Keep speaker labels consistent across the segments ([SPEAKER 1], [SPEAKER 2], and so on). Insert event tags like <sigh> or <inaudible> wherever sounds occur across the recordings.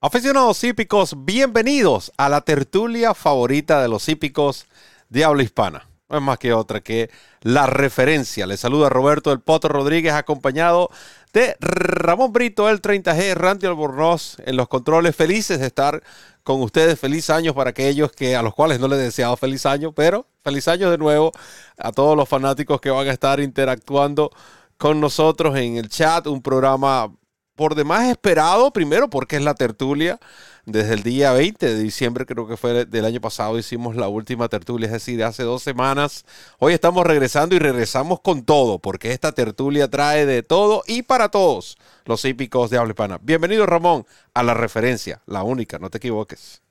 [SPEAKER 1] Aficionados hípicos, bienvenidos a la tertulia favorita de los hípicos de habla hispana. No es más que otra que la referencia. Les saluda Roberto del Potro Rodríguez, acompañado de Ramón Brito, el 30G, Randy Albornoz en los controles. Felices de estar con ustedes. Feliz año para aquellos que, a los cuales no les he deseado feliz año, pero feliz año de nuevo a todos los fanáticos que van a estar interactuando con nosotros en el chat. Un programa por demás esperado, primero porque es la tertulia. Desde el día 20 de diciembre, creo que fue del año pasado, hicimos la última tertulia, es decir, hace dos semanas. Hoy estamos regresando y regresamos con todo, porque esta tertulia trae de todo y para todos los hípicos de habla hispana. Bienvenido, Ramón, a la referencia, la única, no te equivoques.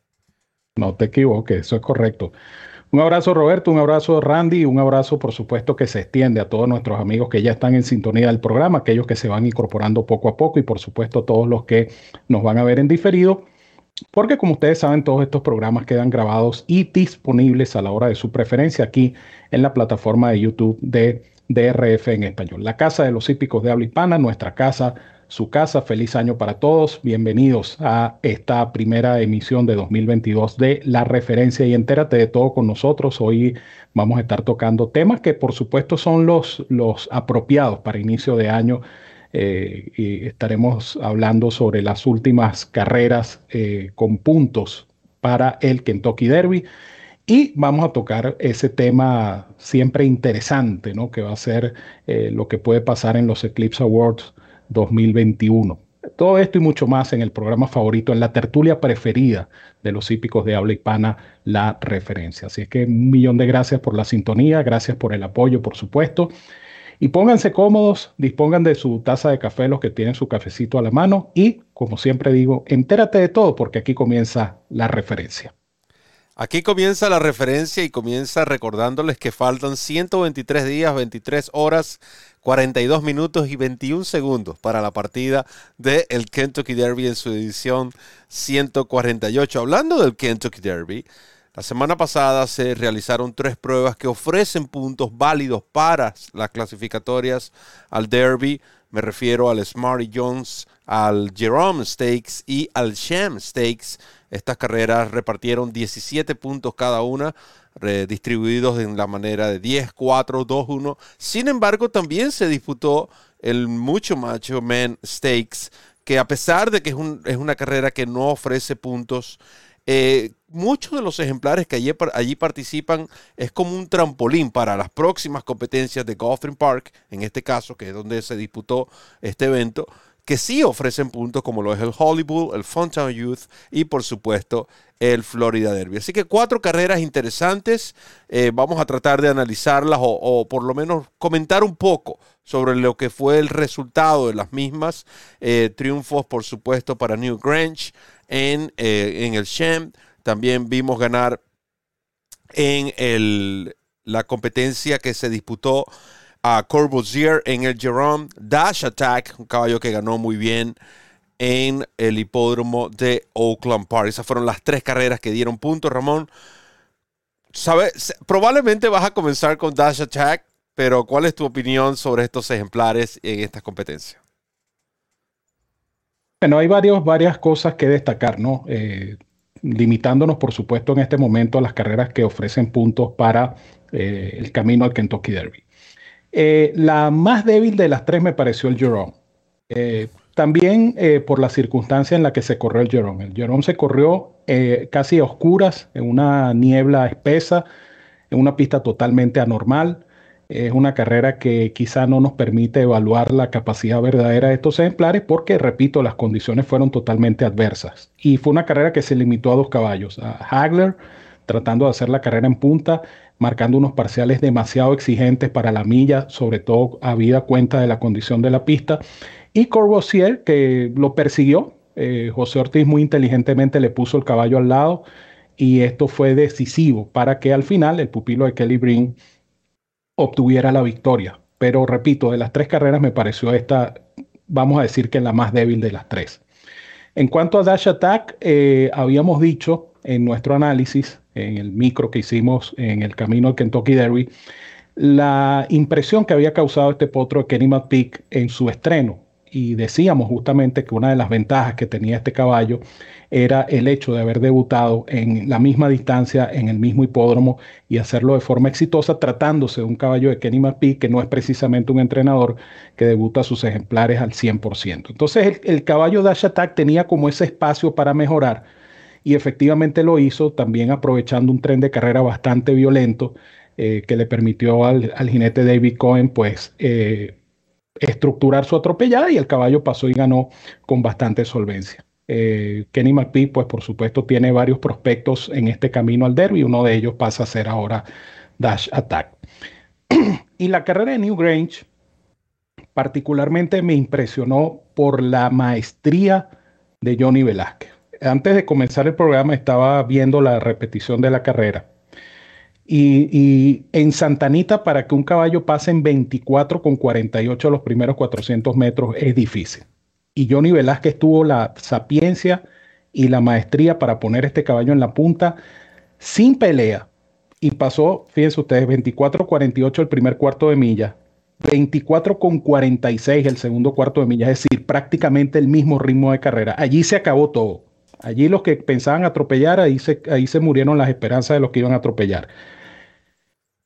[SPEAKER 2] No te equivoques, eso es correcto. Un abrazo Roberto, un abrazo Randy, un abrazo por supuesto que se extiende a todos nuestros amigos que ya están en sintonía del programa, aquellos que se van incorporando poco a poco y por supuesto todos los que nos van a ver en diferido, porque como ustedes saben todos estos programas quedan grabados y disponibles a la hora de su preferencia aquí en la plataforma de YouTube de DRF en español. La Casa de los Hípicos de Habla Hispana, nuestra casa su casa. Feliz año para todos. Bienvenidos a esta primera emisión de 2022 de La Referencia y entérate de todo con nosotros. Hoy vamos a estar tocando temas que por supuesto son los, los apropiados para inicio de año. Eh, y estaremos hablando sobre las últimas carreras eh, con puntos para el Kentucky Derby. Y vamos a tocar ese tema siempre interesante, ¿no? Que va a ser eh, lo que puede pasar en los Eclipse Awards 2021. Todo esto y mucho más en el programa favorito, en la tertulia preferida de los hípicos de habla hispana, La Referencia. Así es que un millón de gracias por la sintonía, gracias por el apoyo, por supuesto. Y pónganse cómodos, dispongan de su taza de café los que tienen su cafecito a la mano y, como siempre digo, entérate de todo porque aquí comienza la referencia.
[SPEAKER 1] Aquí comienza la referencia y comienza recordándoles que faltan 123 días, 23 horas, 42 minutos y 21 segundos para la partida del el Kentucky Derby en su edición 148. Hablando del Kentucky Derby, la semana pasada se realizaron tres pruebas que ofrecen puntos válidos para las clasificatorias al Derby. Me refiero al Smarty Jones, al Jerome Stakes y al Sham Stakes estas carreras repartieron 17 puntos cada una, distribuidos en la manera de 10, 4, 2, 1. Sin embargo, también se disputó el mucho macho Man Stakes, que a pesar de que es, una carrera que no ofrece puntos, eh, muchos de los ejemplares que allí, allí, participan es como un trampolín para las próximas competencias de Gotham Park, en este caso, que es donde se disputó este evento que sí ofrecen puntos como lo es el Hollywood, el Funtown Youth y por supuesto el Florida Derby. Así que cuatro carreras interesantes. Eh, vamos a tratar de analizarlas o, por lo menos comentar un poco sobre lo que fue el resultado de las mismas. Eh, triunfos, por supuesto, para New Grange en, eh, en el Sham. También vimos ganar en el, la competencia que se disputó a Corbusier en el Jerome, Dash Attack, un caballo que ganó muy bien en el hipódromo de Oakland Park. Esas fueron las tres carreras que dieron puntos, Ramón. ¿Sabes? Probablemente vas a comenzar con Dash Attack, pero ¿cuál es tu opinión sobre estos ejemplares en estas competencias?
[SPEAKER 2] Bueno, hay varias cosas que destacar, ¿no? Eh, limitándonos, por supuesto, en este momento a las carreras que ofrecen puntos para eh, el camino al Kentucky Derby. Eh, la más débil de las tres me pareció el Jerome. Eh, también eh, por la circunstancia en la que se corrió el Jerome. El Jerome se corrió casi a oscuras, en una niebla espesa, en una pista totalmente anormal. Es una carrera que quizá no nos permite evaluar la capacidad verdadera de estos ejemplares porque, repito, las condiciones fueron totalmente adversas. Y fue una carrera que se limitó a dos caballos, a Hagler tratando de hacer la carrera en punta marcando unos parciales demasiado exigentes para la milla, sobre todo habida cuenta de la condición de la pista. Y Corbusier, que lo persiguió, eh, José Ortiz muy inteligentemente le puso el caballo al lado y esto fue decisivo para que al final el pupilo de Kelly Breen obtuviera la victoria. Pero repito, de las tres carreras me pareció esta, vamos a decir que la más débil de las tres. En cuanto a Dash Attack, eh, habíamos dicho en nuestro análisis, en el micro que hicimos en el camino al Kentucky Derby, la impresión que había causado este potro de Kenny McPeak en su estreno. Y decíamos justamente que una de las ventajas que tenía este caballo era el hecho de haber debutado en la misma distancia, en el mismo hipódromo y hacerlo de forma exitosa, tratándose de un caballo de Kenny McPhee, que no es precisamente un entrenador que debuta sus ejemplares al 100%. Entonces el, caballo Dash Attack tenía como ese espacio para mejorar y efectivamente lo hizo, también aprovechando un tren de carrera bastante violento eh, que le permitió al, jinete David Cohen pues eh, estructurar su atropellada y el caballo pasó y ganó con bastante solvencia. Eh, Kenny McPhee, pues por supuesto, tiene varios prospectos en este camino al derby. Uno de ellos pasa a ser ahora Dash Attack. <clears throat> y la carrera de New Grange particularmente me impresionó por la maestría de Johnny Velázquez. Antes de comenzar el programa estaba viendo la repetición de la carrera. Y, y, en Santanita, para que un caballo pase en 24 con 48 los primeros 400 metros es difícil y Johnny Velázquez tuvo la sapiencia y la maestría para poner este caballo en la punta sin pelea. Y pasó, fíjense ustedes, 24-48 el primer cuarto de milla, 24 con 46 el segundo cuarto de milla, es decir, prácticamente el mismo ritmo de carrera. Allí se acabó todo. Allí los que pensaban atropellar, ahí se, ahí se murieron las esperanzas de los que iban a atropellar.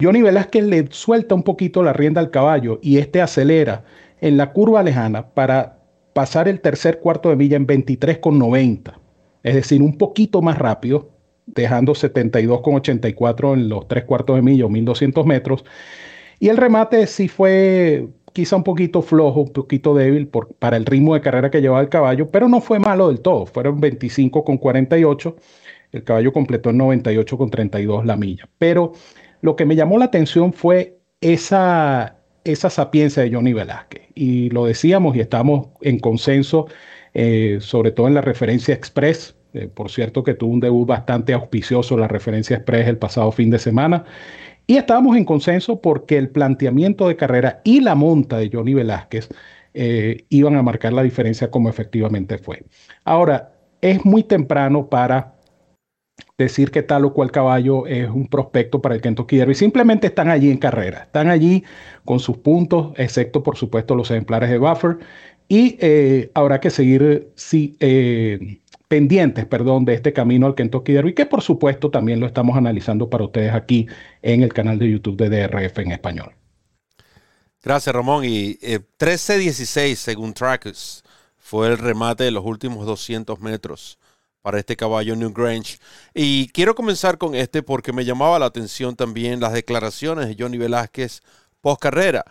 [SPEAKER 2] Johnny Velázquez le suelta un poquito la rienda al caballo y este acelera en la curva lejana para pasar el tercer cuarto de milla en 23,90, es decir, un poquito más rápido, dejando 72,84 en los tres cuartos de milla o 1200 metros. Y el remate sí fue quizá un poquito flojo, un poquito débil por, para el ritmo de carrera que llevaba el caballo, pero no fue malo del todo, fueron 25,48. El caballo completó en 98,32 la milla. Pero lo que me llamó la atención fue esa, esa sapiencia de Johnny Velázquez. Y lo decíamos y estamos en consenso, eh, sobre todo en la referencia Express. Eh, por cierto, que tuvo un debut bastante auspicioso la referencia Express el pasado fin de semana. Y estábamos en consenso porque el planteamiento de carrera y la monta de Johnny Velázquez eh, iban a marcar la diferencia como efectivamente fue. Ahora, es muy temprano para decir que tal o cual caballo es un prospecto para el Kentucky Derby. Simplemente están allí en carrera, están allí con sus puntos, excepto por supuesto los ejemplares de Buffer. Y eh, habrá que seguir sí, eh, pendientes perdón, de este camino al Kentucky Derby, que por supuesto también lo estamos analizando para ustedes aquí en el canal de YouTube de DRF en español.
[SPEAKER 1] Gracias, Ramón. Y 13-16, eh, según Trackers, fue el remate de los últimos 200 metros para este caballo New Grange. Y quiero comenzar con este porque me llamaba la atención también las declaraciones de Johnny Velázquez post carrera.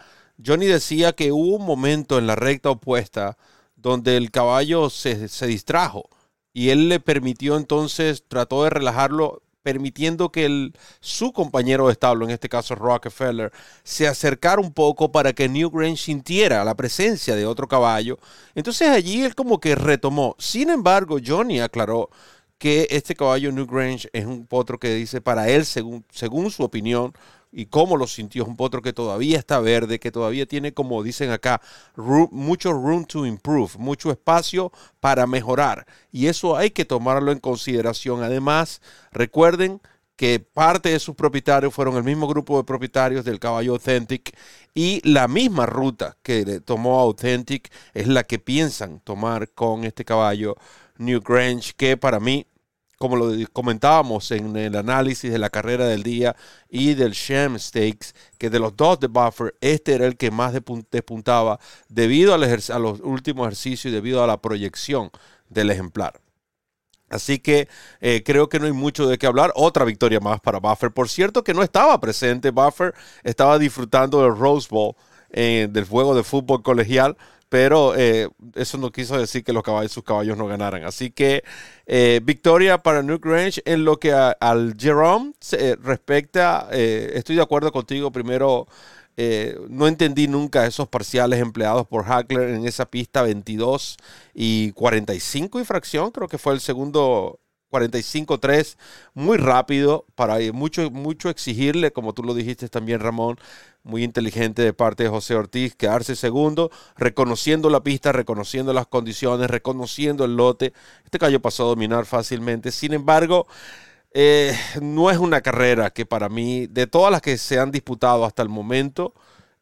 [SPEAKER 1] Johnny decía que hubo un momento en la recta opuesta donde el caballo se, se distrajo y él le permitió entonces, trató de relajarlo permitiendo que su compañero de establo, en este caso Rockefeller, se acercara un poco para que Newgrange sintiera la presencia de otro caballo. Entonces allí él como que retomó. Sin embargo, Johnny aclaró que este caballo Newgrange es un potro que dice para él, según, según su opinión, y cómo lo sintió. Un potro que todavía está verde, que todavía tiene, como dicen acá, mucho room to improve, mucho espacio para mejorar. Y eso hay que tomarlo en consideración. Además, recuerden que parte de sus propietarios fueron el mismo grupo de propietarios del caballo Authentic y la misma ruta que tomó Authentic es la que piensan tomar con este caballo New Grange, que para mí como lo comentábamos en el análisis de la carrera del día y del Sham Stakes, que de los dos de Buffer, este era el que más despuntaba debido al a los últimos ejercicios y debido a la proyección del ejemplar. Así que eh, creo que no hay mucho de qué hablar. Otra victoria más para Buffer. Por cierto que no estaba presente. Buffer estaba disfrutando del Rose Bowl, eh, del juego de fútbol colegial pero eh, eso no quiso decir que los caballos, sus caballos no ganaran. Así que eh, victoria para Nuke Range en lo que al Jerome se, respecta, eh, estoy de acuerdo contigo. Primero, no entendí nunca esos parciales empleados por Hackler en esa pista 22 y 45 infracción, creo que fue el segundo 45-3, muy rápido, para mucho, mucho exigirle, como tú lo dijiste también, Ramón, muy inteligente de parte de José Ortiz, quedarse segundo, reconociendo la pista, reconociendo las condiciones, reconociendo el lote. Este caballo pasó a dominar fácilmente. Sin embargo, eh, no es una carrera que para mí, de todas las que se han disputado hasta el momento,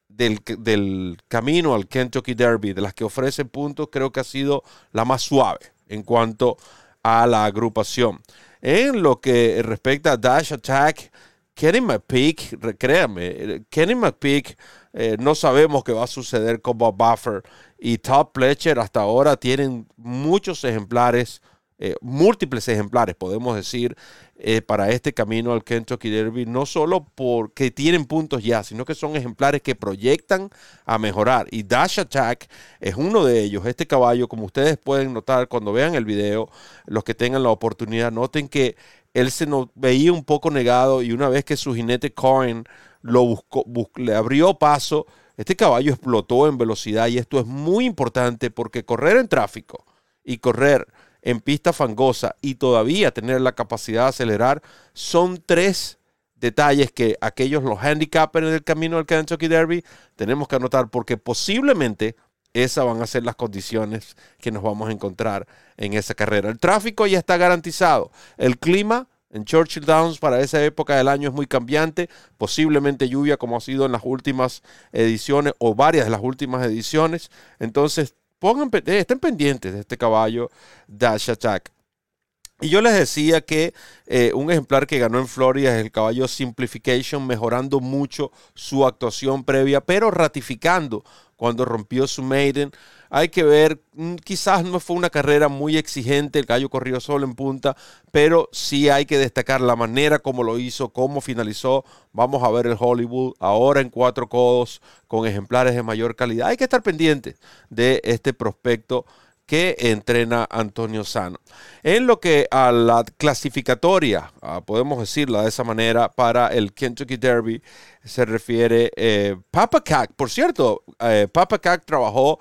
[SPEAKER 1] del, del, camino al Kentucky Derby, de las que ofrecen puntos, creo que ha sido la más suave en cuanto a la agrupación. En lo que respecta a Dash Attack, Kenny McPeak, créanme, Kenny McPeak, eh, no sabemos qué va a suceder con Bob Buffer y Todd Pletcher hasta ahora tienen muchos ejemplares, eh, múltiples ejemplares, podemos decir, eh, para este camino al Kentucky Derby, no solo porque tienen puntos ya, sino que son ejemplares que proyectan a mejorar. Y Dash Attack es uno de ellos. Este caballo, como ustedes pueden notar cuando vean el video, los que tengan la oportunidad, noten que él se veía un poco negado y una vez que su jinete Coin lo buscó, le abrió paso, este caballo explotó en velocidad y esto es muy importante porque correr en tráfico y correr en pista fangosa y todavía tener la capacidad de acelerar son tres detalles que aquellos los handicappers en el camino del Kentucky Derby tenemos que anotar porque posiblemente esas van a ser las condiciones que nos vamos a encontrar en esa carrera. El tráfico ya está garantizado. El clima en Churchill Downs para esa época del año es muy cambiante, posiblemente lluvia como ha sido en las últimas ediciones o varias de las últimas ediciones. Entonces, pongan, eh, estén pendientes de este caballo Dash Attack. Y yo les decía que eh, un ejemplar que ganó en Florida es el caballo Simplification, mejorando mucho su actuación previa, pero ratificando cuando rompió su maiden. Hay que ver, mm, quizás no fue una carrera muy exigente, el caballo corrió solo en punta, pero sí hay que destacar la manera como lo hizo, cómo finalizó. Vamos a ver el Hollywood ahora en cuatro codos con ejemplares de mayor calidad. Hay que estar pendiente de este prospecto que entrena Antonio Sano. En lo que a la clasificatoria, ah, podemos decirla de esa manera, para el Kentucky Derby se refiere, eh, Papa Cac, por cierto, eh, Papa Cac trabajó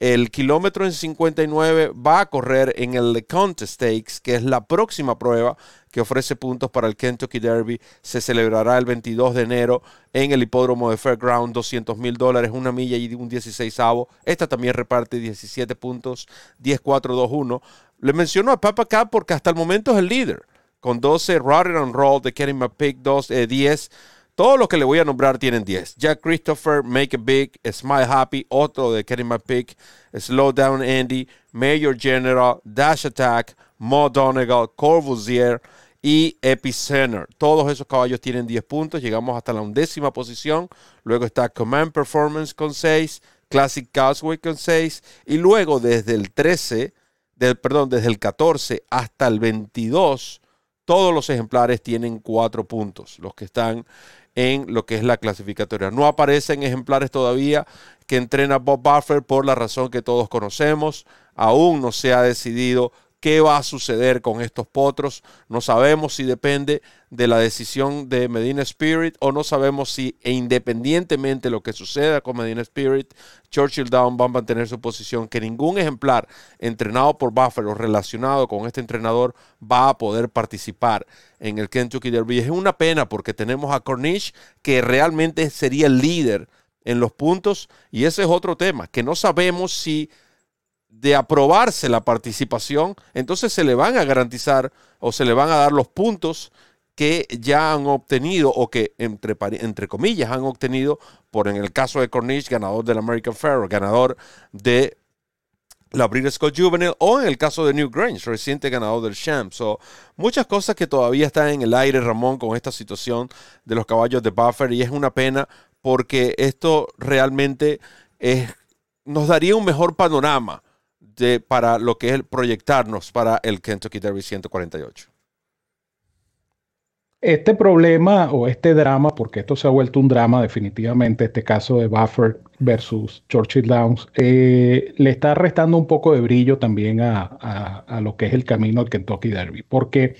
[SPEAKER 1] el kilómetro en 59 va a correr en el LeConte Stakes, que es la próxima prueba que ofrece puntos para el Kentucky Derby. Se celebrará el 22 de enero en el hipódromo de Fairground, 200 mil dólares, una milla y un 16 avo. Esta también reparte 17 puntos, 10-4-2-1. Le menciono a Papa Cap porque hasta el momento es el líder, con 12 and Roll de Kenny McPick, 2, 10 todos los que le voy a nombrar tienen 10. Jack Christopher, Make It Big, Smile Happy, otro de Kenny McPick, Slow Down Andy, Major General, Dash Attack, Mo Donegal, Corbusier y Epicenter. Todos esos caballos tienen 10 puntos. Llegamos hasta la undécima posición. Luego está Command Performance con 6, Classic Causeway con 6. Y luego desde el 13, del, perdón, desde el 14 hasta el 22, todos los ejemplares tienen 4 puntos. Los que están en lo que es la clasificatoria. No aparecen ejemplares todavía que entrena Bob Buffer por la razón que todos conocemos. Aún no se ha decidido qué va a suceder con estos potros. No sabemos si depende de la decisión de Medina Spirit o no sabemos si e independientemente de lo que suceda con Medina Spirit, Churchill Down va a mantener su posición, que ningún ejemplar entrenado por Buffalo relacionado con este entrenador va a poder participar en el Kentucky Derby. Es una pena porque tenemos a Cornish que realmente sería el líder en los puntos y ese es otro tema, que no sabemos si de aprobarse la participación, entonces se le van a garantizar o se le van a dar los puntos que ya han obtenido o que entre, entre comillas han obtenido por en el caso de Cornish, ganador del American Fair, ganador de la British Scott Juvenile o en el caso de New Grange, reciente ganador del Champ. So, muchas cosas que todavía están en el aire, Ramón, con esta situación de los caballos de Buffer y es una pena porque esto realmente es, nos daría un mejor panorama para lo que es el proyectarnos para el Kentucky Derby 148?
[SPEAKER 2] Este problema o este drama, porque esto se ha vuelto un drama definitivamente, este caso de Buffer versus Churchill Downs, eh, le está restando un poco de brillo también a, lo que es el camino al Kentucky Derby, porque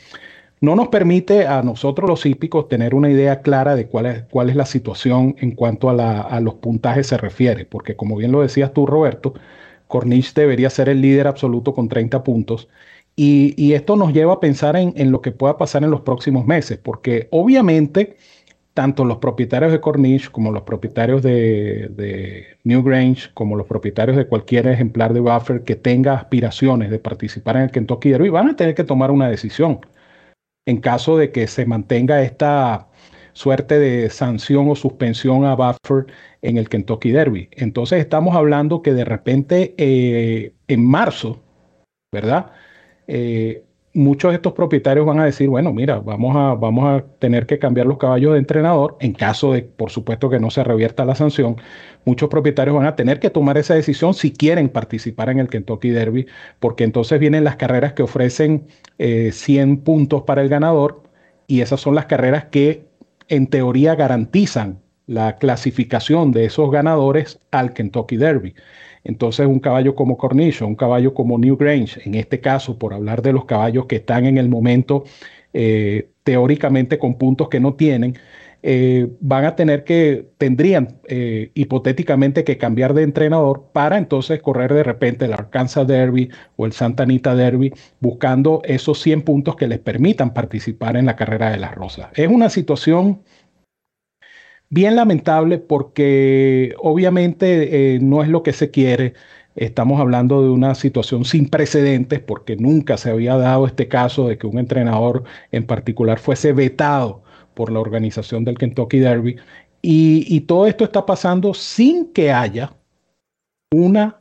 [SPEAKER 2] no nos permite a nosotros los hípicos tener una idea clara de cuál es, cuál es la situación en cuanto a, a los puntajes se refiere, porque como bien lo decías tú, Roberto, Cornish debería ser el líder absoluto con 30 puntos. Y, esto nos lleva a pensar en, lo que pueda pasar en los próximos meses, porque obviamente tanto los propietarios de Cornish como los propietarios de, de Newgrange, como los propietarios de cualquier ejemplar de buffer que tenga aspiraciones de participar en el Kentucky Derby, van a tener que tomar una decisión en caso de que se mantenga esta suerte de sanción o suspensión a buffer en el Kentucky Derby. Entonces estamos hablando que de repente eh, en marzo, ¿verdad? Eh, muchos de estos propietarios van a decir, bueno, mira, vamos a, vamos a tener que cambiar los caballos de entrenador en caso de, por supuesto, que no se revierta la sanción. Muchos propietarios van a tener que tomar esa decisión si quieren participar en el Kentucky Derby, porque entonces vienen las carreras que ofrecen 100 eh, puntos para el ganador y esas son las carreras que en teoría garantizan la clasificación de esos ganadores al Kentucky Derby. Entonces un caballo como Cornicho, un caballo como Newgrange, en este caso por hablar de los caballos que están en el momento eh, teóricamente con puntos que no tienen, eh, van a tener que, tendrían eh, hipotéticamente que cambiar de entrenador para entonces correr de repente el Arkansas Derby o el Santa Anita Derby, buscando esos 100 puntos que les permitan participar en la carrera de las rosas. Es una situación bien lamentable porque obviamente eh, no es lo que se quiere. Estamos hablando de una situación sin precedentes porque nunca se había dado este caso de que un entrenador en particular fuese vetado por la organización del Kentucky Derby. Y, todo esto está pasando sin que haya una,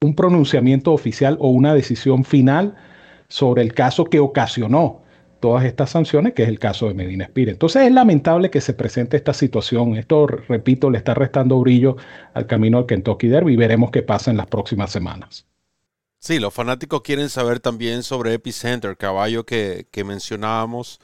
[SPEAKER 2] un pronunciamiento oficial o una decisión final sobre el caso que ocasionó todas estas sanciones, que es el caso de Medina Spirit. Entonces es lamentable que se presente esta situación. Esto, repito, le está restando brillo al camino al Kentucky Derby y veremos qué pasa en las próximas semanas.
[SPEAKER 1] Sí, los fanáticos quieren saber también sobre Epicenter, caballo que, mencionábamos.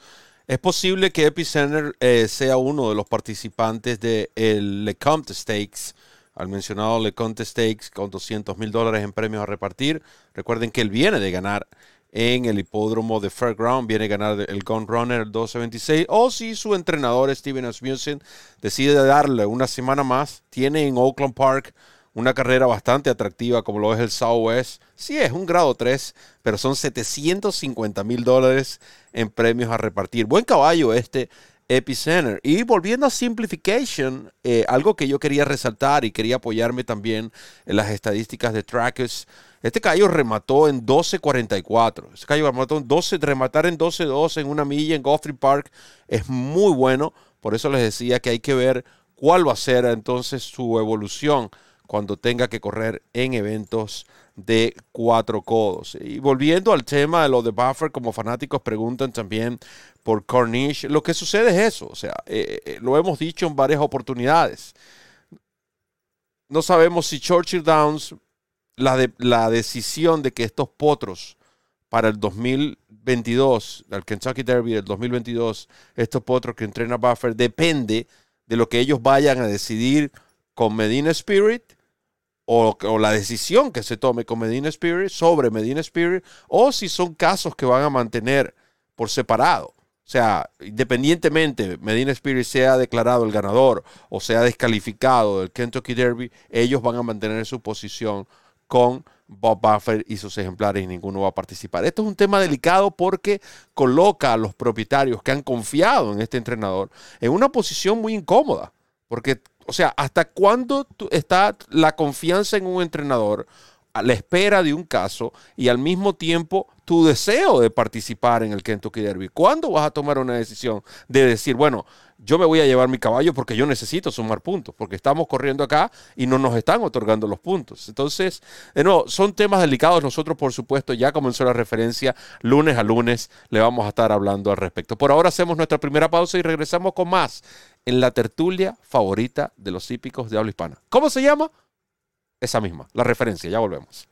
[SPEAKER 1] Es posible que Epicenter eh, sea uno de los participantes del de LeCompte Stakes, al mencionado LeCompte Stakes, con 200 mil dólares en premios a repartir. Recuerden que él viene de ganar en el hipódromo de Fairground. Viene a ganar el Gun Runner 1226. O si su entrenador Steven Asmussen decide darle una semana más, tiene en Oakland Park una carrera bastante atractiva como lo es el Southwest. Sí, es un grado 3, pero son 750 mil dólares en premios a repartir. Buen caballo este Epicenter. Y volviendo a Simplification, eh, algo que yo quería resaltar y quería apoyarme también en las estadísticas de Trackers este caballo remató en 12.44. Este caballo remató en 12, rematar en 12.2 en una milla en Guthrie Park es muy bueno. Por eso les decía que hay que ver cuál va a ser entonces su evolución cuando tenga que correr en eventos de cuatro codos. Y volviendo al tema de lo de Buffer, como fanáticos preguntan también por Cornish, lo que sucede es eso, o sea, eh, eh, lo hemos dicho en varias oportunidades. No sabemos si Churchill Downs la, de, la decisión de que estos potros para el 2022, el Kentucky Derby del 2022, estos potros que entrena Buffer, depende de lo que ellos vayan a decidir con Medina Spirit o, la decisión que se tome con Medina Spirit sobre Medina Spirit o si son casos que van a mantener por separado. O sea, independientemente Medina Spirit sea declarado el ganador o sea descalificado del Kentucky Derby, ellos van a mantener su posición con Bob Buffer y sus ejemplares y ninguno va a participar. Esto es un tema delicado porque coloca a los propietarios que han confiado en este entrenador en una posición muy incómoda. Porque, o sea, ¿hasta cuándo está la confianza en un entrenador a la espera de un caso y al mismo tiempo tu deseo de participar en el Kentucky Derby? ¿Cuándo vas a tomar una decisión de decir, bueno, yo me voy a llevar mi caballo porque yo necesito sumar puntos, porque estamos corriendo acá y no nos están otorgando los puntos. Entonces, de nuevo, son temas delicados. Nosotros, por supuesto, ya comenzó la referencia. Lunes a lunes le vamos a estar hablando al respecto. Por ahora hacemos nuestra primera pausa y regresamos con más en la tertulia favorita de los hípicos de habla hispana. ¿Cómo se llama? Esa misma, la referencia. Ya volvemos.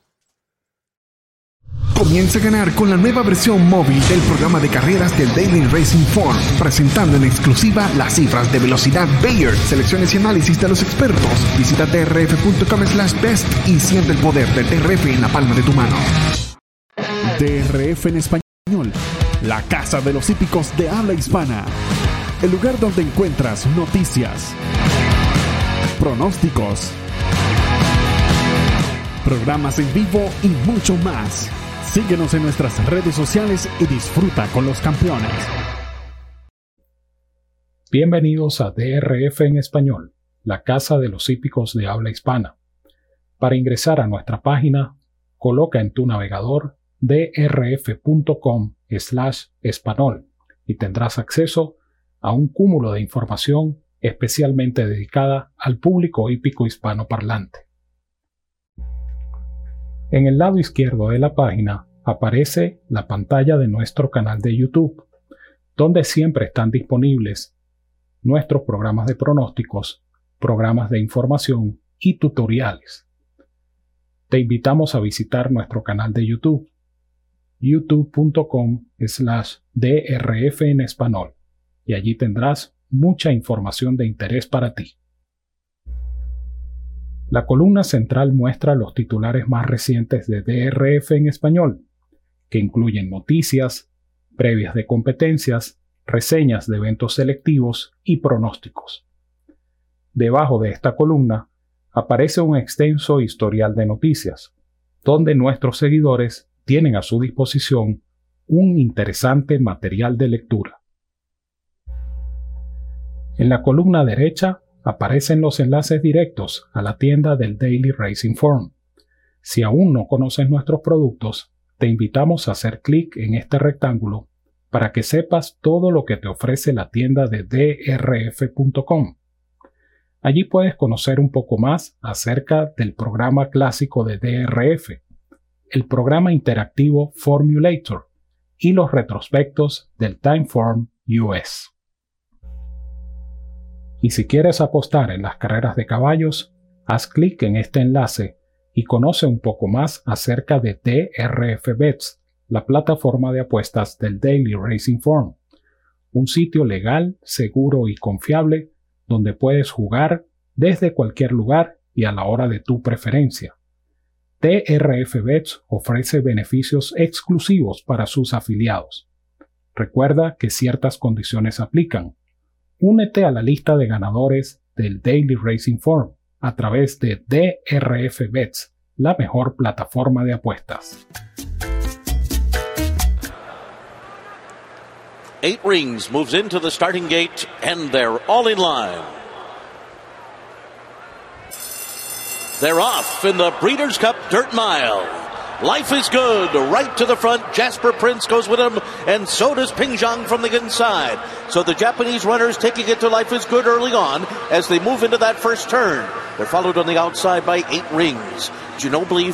[SPEAKER 3] Comienza a ganar con la nueva versión móvil del programa de carreras del Daily Racing Form, presentando en exclusiva las cifras de velocidad Bayer, selecciones y análisis de los expertos. Visita trf.com slash best y siente el poder del TRF en la palma de tu mano. DRF en español, la casa de los hípicos de habla hispana. El lugar donde encuentras noticias, pronósticos, programas en vivo y mucho más Síguenos en nuestras redes sociales y disfruta con los campeones.
[SPEAKER 2] Bienvenidos a DRF en español, la casa de los hípicos de habla hispana. Para ingresar a nuestra página, coloca en tu navegador drf.com slash español y tendrás acceso a un cúmulo de información especialmente dedicada al público hípico hispanoparlante. En el lado izquierdo de la página aparece la pantalla de nuestro canal de YouTube, donde siempre están disponibles nuestros programas de pronósticos, programas de información y tutoriales. Te invitamos a visitar nuestro canal de YouTube, youtube.com slash drf en español, y allí tendrás mucha información de interés para ti. La columna central muestra los titulares más recientes de DRF en español, que incluyen noticias, previas de competencias, reseñas de eventos selectivos y pronósticos. Debajo de esta columna aparece un extenso historial de noticias, donde nuestros seguidores tienen a su disposición un interesante material de lectura. En la columna derecha aparecen los enlaces directos a la tienda del Daily Racing Form. Si aún no conoces nuestros productos, te invitamos a hacer clic en este rectángulo para que sepas todo lo que te ofrece la tienda de drf.com. Allí puedes conocer un poco más acerca del programa clásico de DRF, el programa interactivo Formulator y los retrospectos del Timeform US. Y si quieres apostar en las carreras de caballos, haz clic en este enlace y conoce un poco más acerca de DRF Bets, la plataforma de apuestas del Daily Racing Form, un sitio legal, seguro y confiable donde puedes jugar desde cualquier lugar y a la hora de tu preferencia. DRF Bets ofrece beneficios exclusivos para sus afiliados. Recuerda que ciertas condiciones aplican Únete a la lista de ganadores del Daily Racing Form a través de DRF Bets, la mejor plataforma de apuestas.
[SPEAKER 4] Eight Rings moves into the starting gate and they're all in line. They're off in the Breeders' Cup Dirt Mile. Life is good. Right to the front. Jasper Prince goes with him, and so does Ping from the inside. So the Japanese runners taking it to Life is good early on as they move into that first turn. They're followed on the outside by eight rings. Ginobili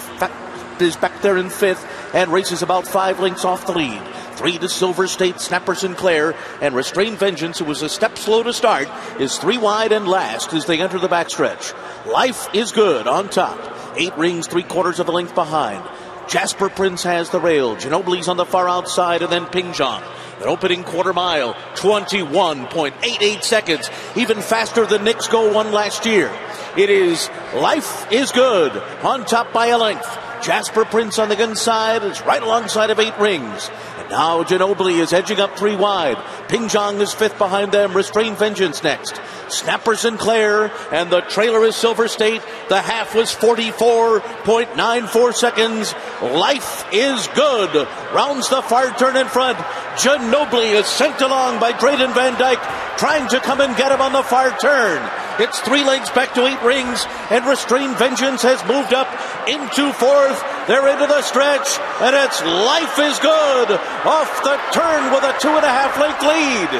[SPEAKER 4] is back there in fifth and races about five lengths off the lead. Three to Silver State, Snapper Sinclair, and Restrained Vengeance, who was a step slow to start, is three wide and last as they enter the backstretch. Life is good on top. Eight rings, three quarters of a length behind. Jasper Prince has the rail. Ginobili's on the far outside, and then Pingzhong. An opening quarter mile, 21.88 seconds, even faster than Nick's Go one last year. It is Life is Good on top by a length. Jasper Prince on the gun side is right alongside of eight rings. And now Ginobili is edging up three wide. Ping Zhang is fifth behind them. Restrained Vengeance next. Snapper Sinclair and the trailer is Silver State. The half was 44.94 seconds. Life is good. Rounds the far turn in front. Ginobili is sent along by Drayden Van Dyke, trying to come and get him on the far turn. It's three legs back to eight rings, and Restrained Vengeance has moved up into fourth. They're into the stretch, and it's Life is Good off the turn with a two and a half length lead.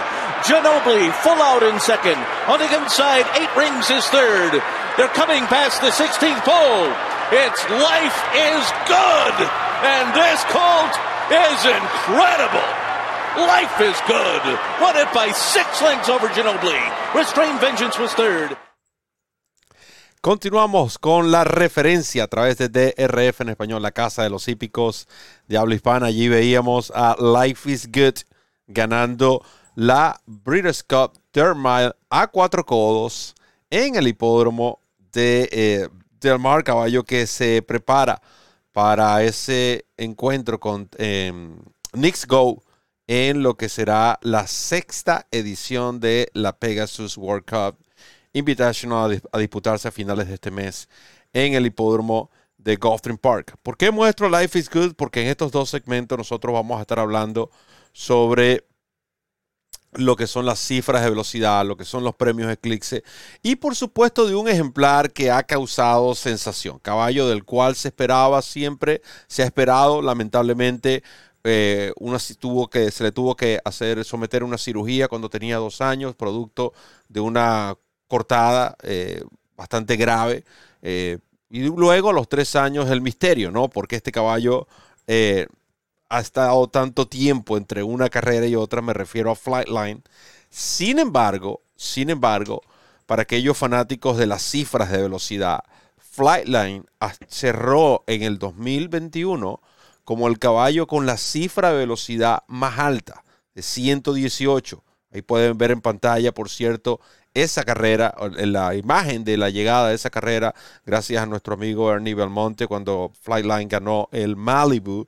[SPEAKER 4] Ginobili full out in second. On the inside, eight rings is third. They're coming past the 16th pole. It's Life is Good, and this colt is incredible. Life is good. Won it by six lengths over Ginobili. Restrained Vengeance was third.
[SPEAKER 1] Continuamos con la referencia a través de DRF en español, la casa de los hípicos de habla hispana. Allí veíamos a Life is Good ganando la Breeders' Cup Dirt Mile a cuatro codos en el hipódromo de eh, Del Mar, caballo que se prepara para ese encuentro con eh, Knicks Go en lo que será la sexta edición de la Pegasus World Cup Invitational a, disputarse a finales de este mes en el hipódromo de Gulfstream Park. ¿Por qué muestro Life is Good? Porque en estos dos segmentos nosotros vamos a estar hablando sobre lo que son las cifras de velocidad, lo que son los premios Eclipse y por supuesto de un ejemplar que ha causado sensación, caballo del cual se esperaba siempre, se ha esperado lamentablemente eh, una, tuvo que, se le tuvo que hacer, someter una cirugía cuando tenía dos años, producto de una cortada eh, bastante grave. Eh, y luego a los tres años el misterio, ¿no? Porque este caballo ha estado tanto tiempo entre una carrera y otra, me refiero a Flightline. Sin embargo, sin embargo, para aquellos fanáticos de las cifras de velocidad, Flightline cerró en el 2021 como el caballo con la cifra de velocidad más alta, de 118. Ahí pueden ver en pantalla, por cierto, esa carrera, la imagen de la llegada de esa carrera, gracias a nuestro amigo Ernie Belmonte cuando Flightline ganó el Malibu.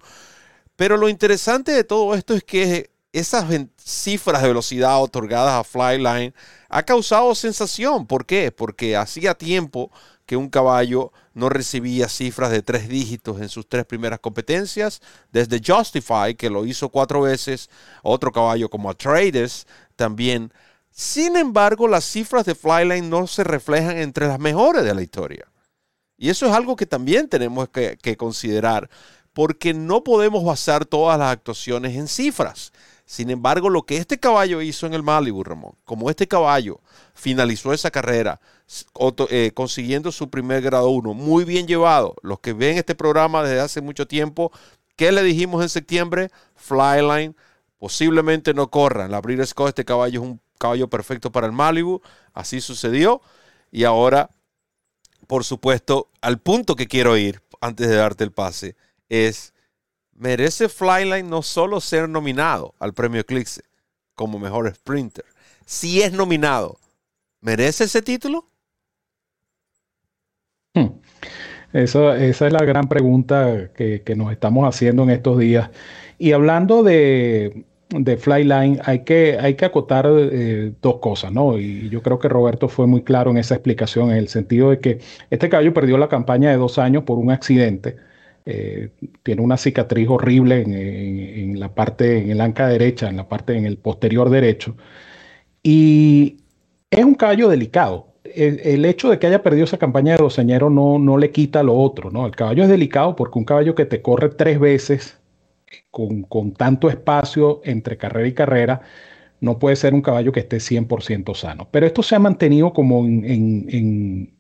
[SPEAKER 1] Pero lo interesante de todo esto es que esas cifras de velocidad otorgadas a Flyline ha causado sensación. ¿Por qué? Porque hacía tiempo que un caballo no recibía cifras de tres dígitos en sus tres primeras competencias. Desde Justify, que lo hizo cuatro veces, otro caballo como Atreides también. Sin embargo, las cifras de Flyline no se reflejan entre las mejores de la historia. Y eso es algo que también tenemos que, considerar porque no podemos basar todas las actuaciones en cifras. Sin embargo, lo que este caballo hizo en el Malibu, Ramón, como este caballo finalizó esa carrera eh, consiguiendo su primer grado 1, muy bien llevado. Los que ven este programa desde hace mucho tiempo, ¿qué le dijimos en septiembre? Flyline, posiblemente no corran. La Breeders' Cup, este caballo es un caballo perfecto para el Malibu. Así sucedió. Y ahora, por supuesto, al punto que quiero ir antes de darte el pase es, merece Flyline no solo ser nominado al premio Eclipse como mejor sprinter, si es nominado, ¿merece ese título?
[SPEAKER 2] Hmm. esa es la gran pregunta que, nos estamos haciendo en estos días. Y hablando de, de Flyline, hay que, hay que acotar eh, dos cosas, ¿no? Y yo creo que Roberto fue muy claro en esa explicación, en el sentido de que este caballo perdió la campaña de dos años por un accidente eh, tiene una cicatriz horrible en, la parte, en el anca derecha, en la parte, en el posterior derecho. Y es un caballo delicado. El, hecho de que haya perdido esa campaña de doceñero no, no le quita lo otro, ¿no? El caballo es delicado porque un caballo que te corre tres veces con, tanto espacio entre carrera y carrera, no puede ser un caballo que esté 100% sano. Pero esto se ha mantenido como en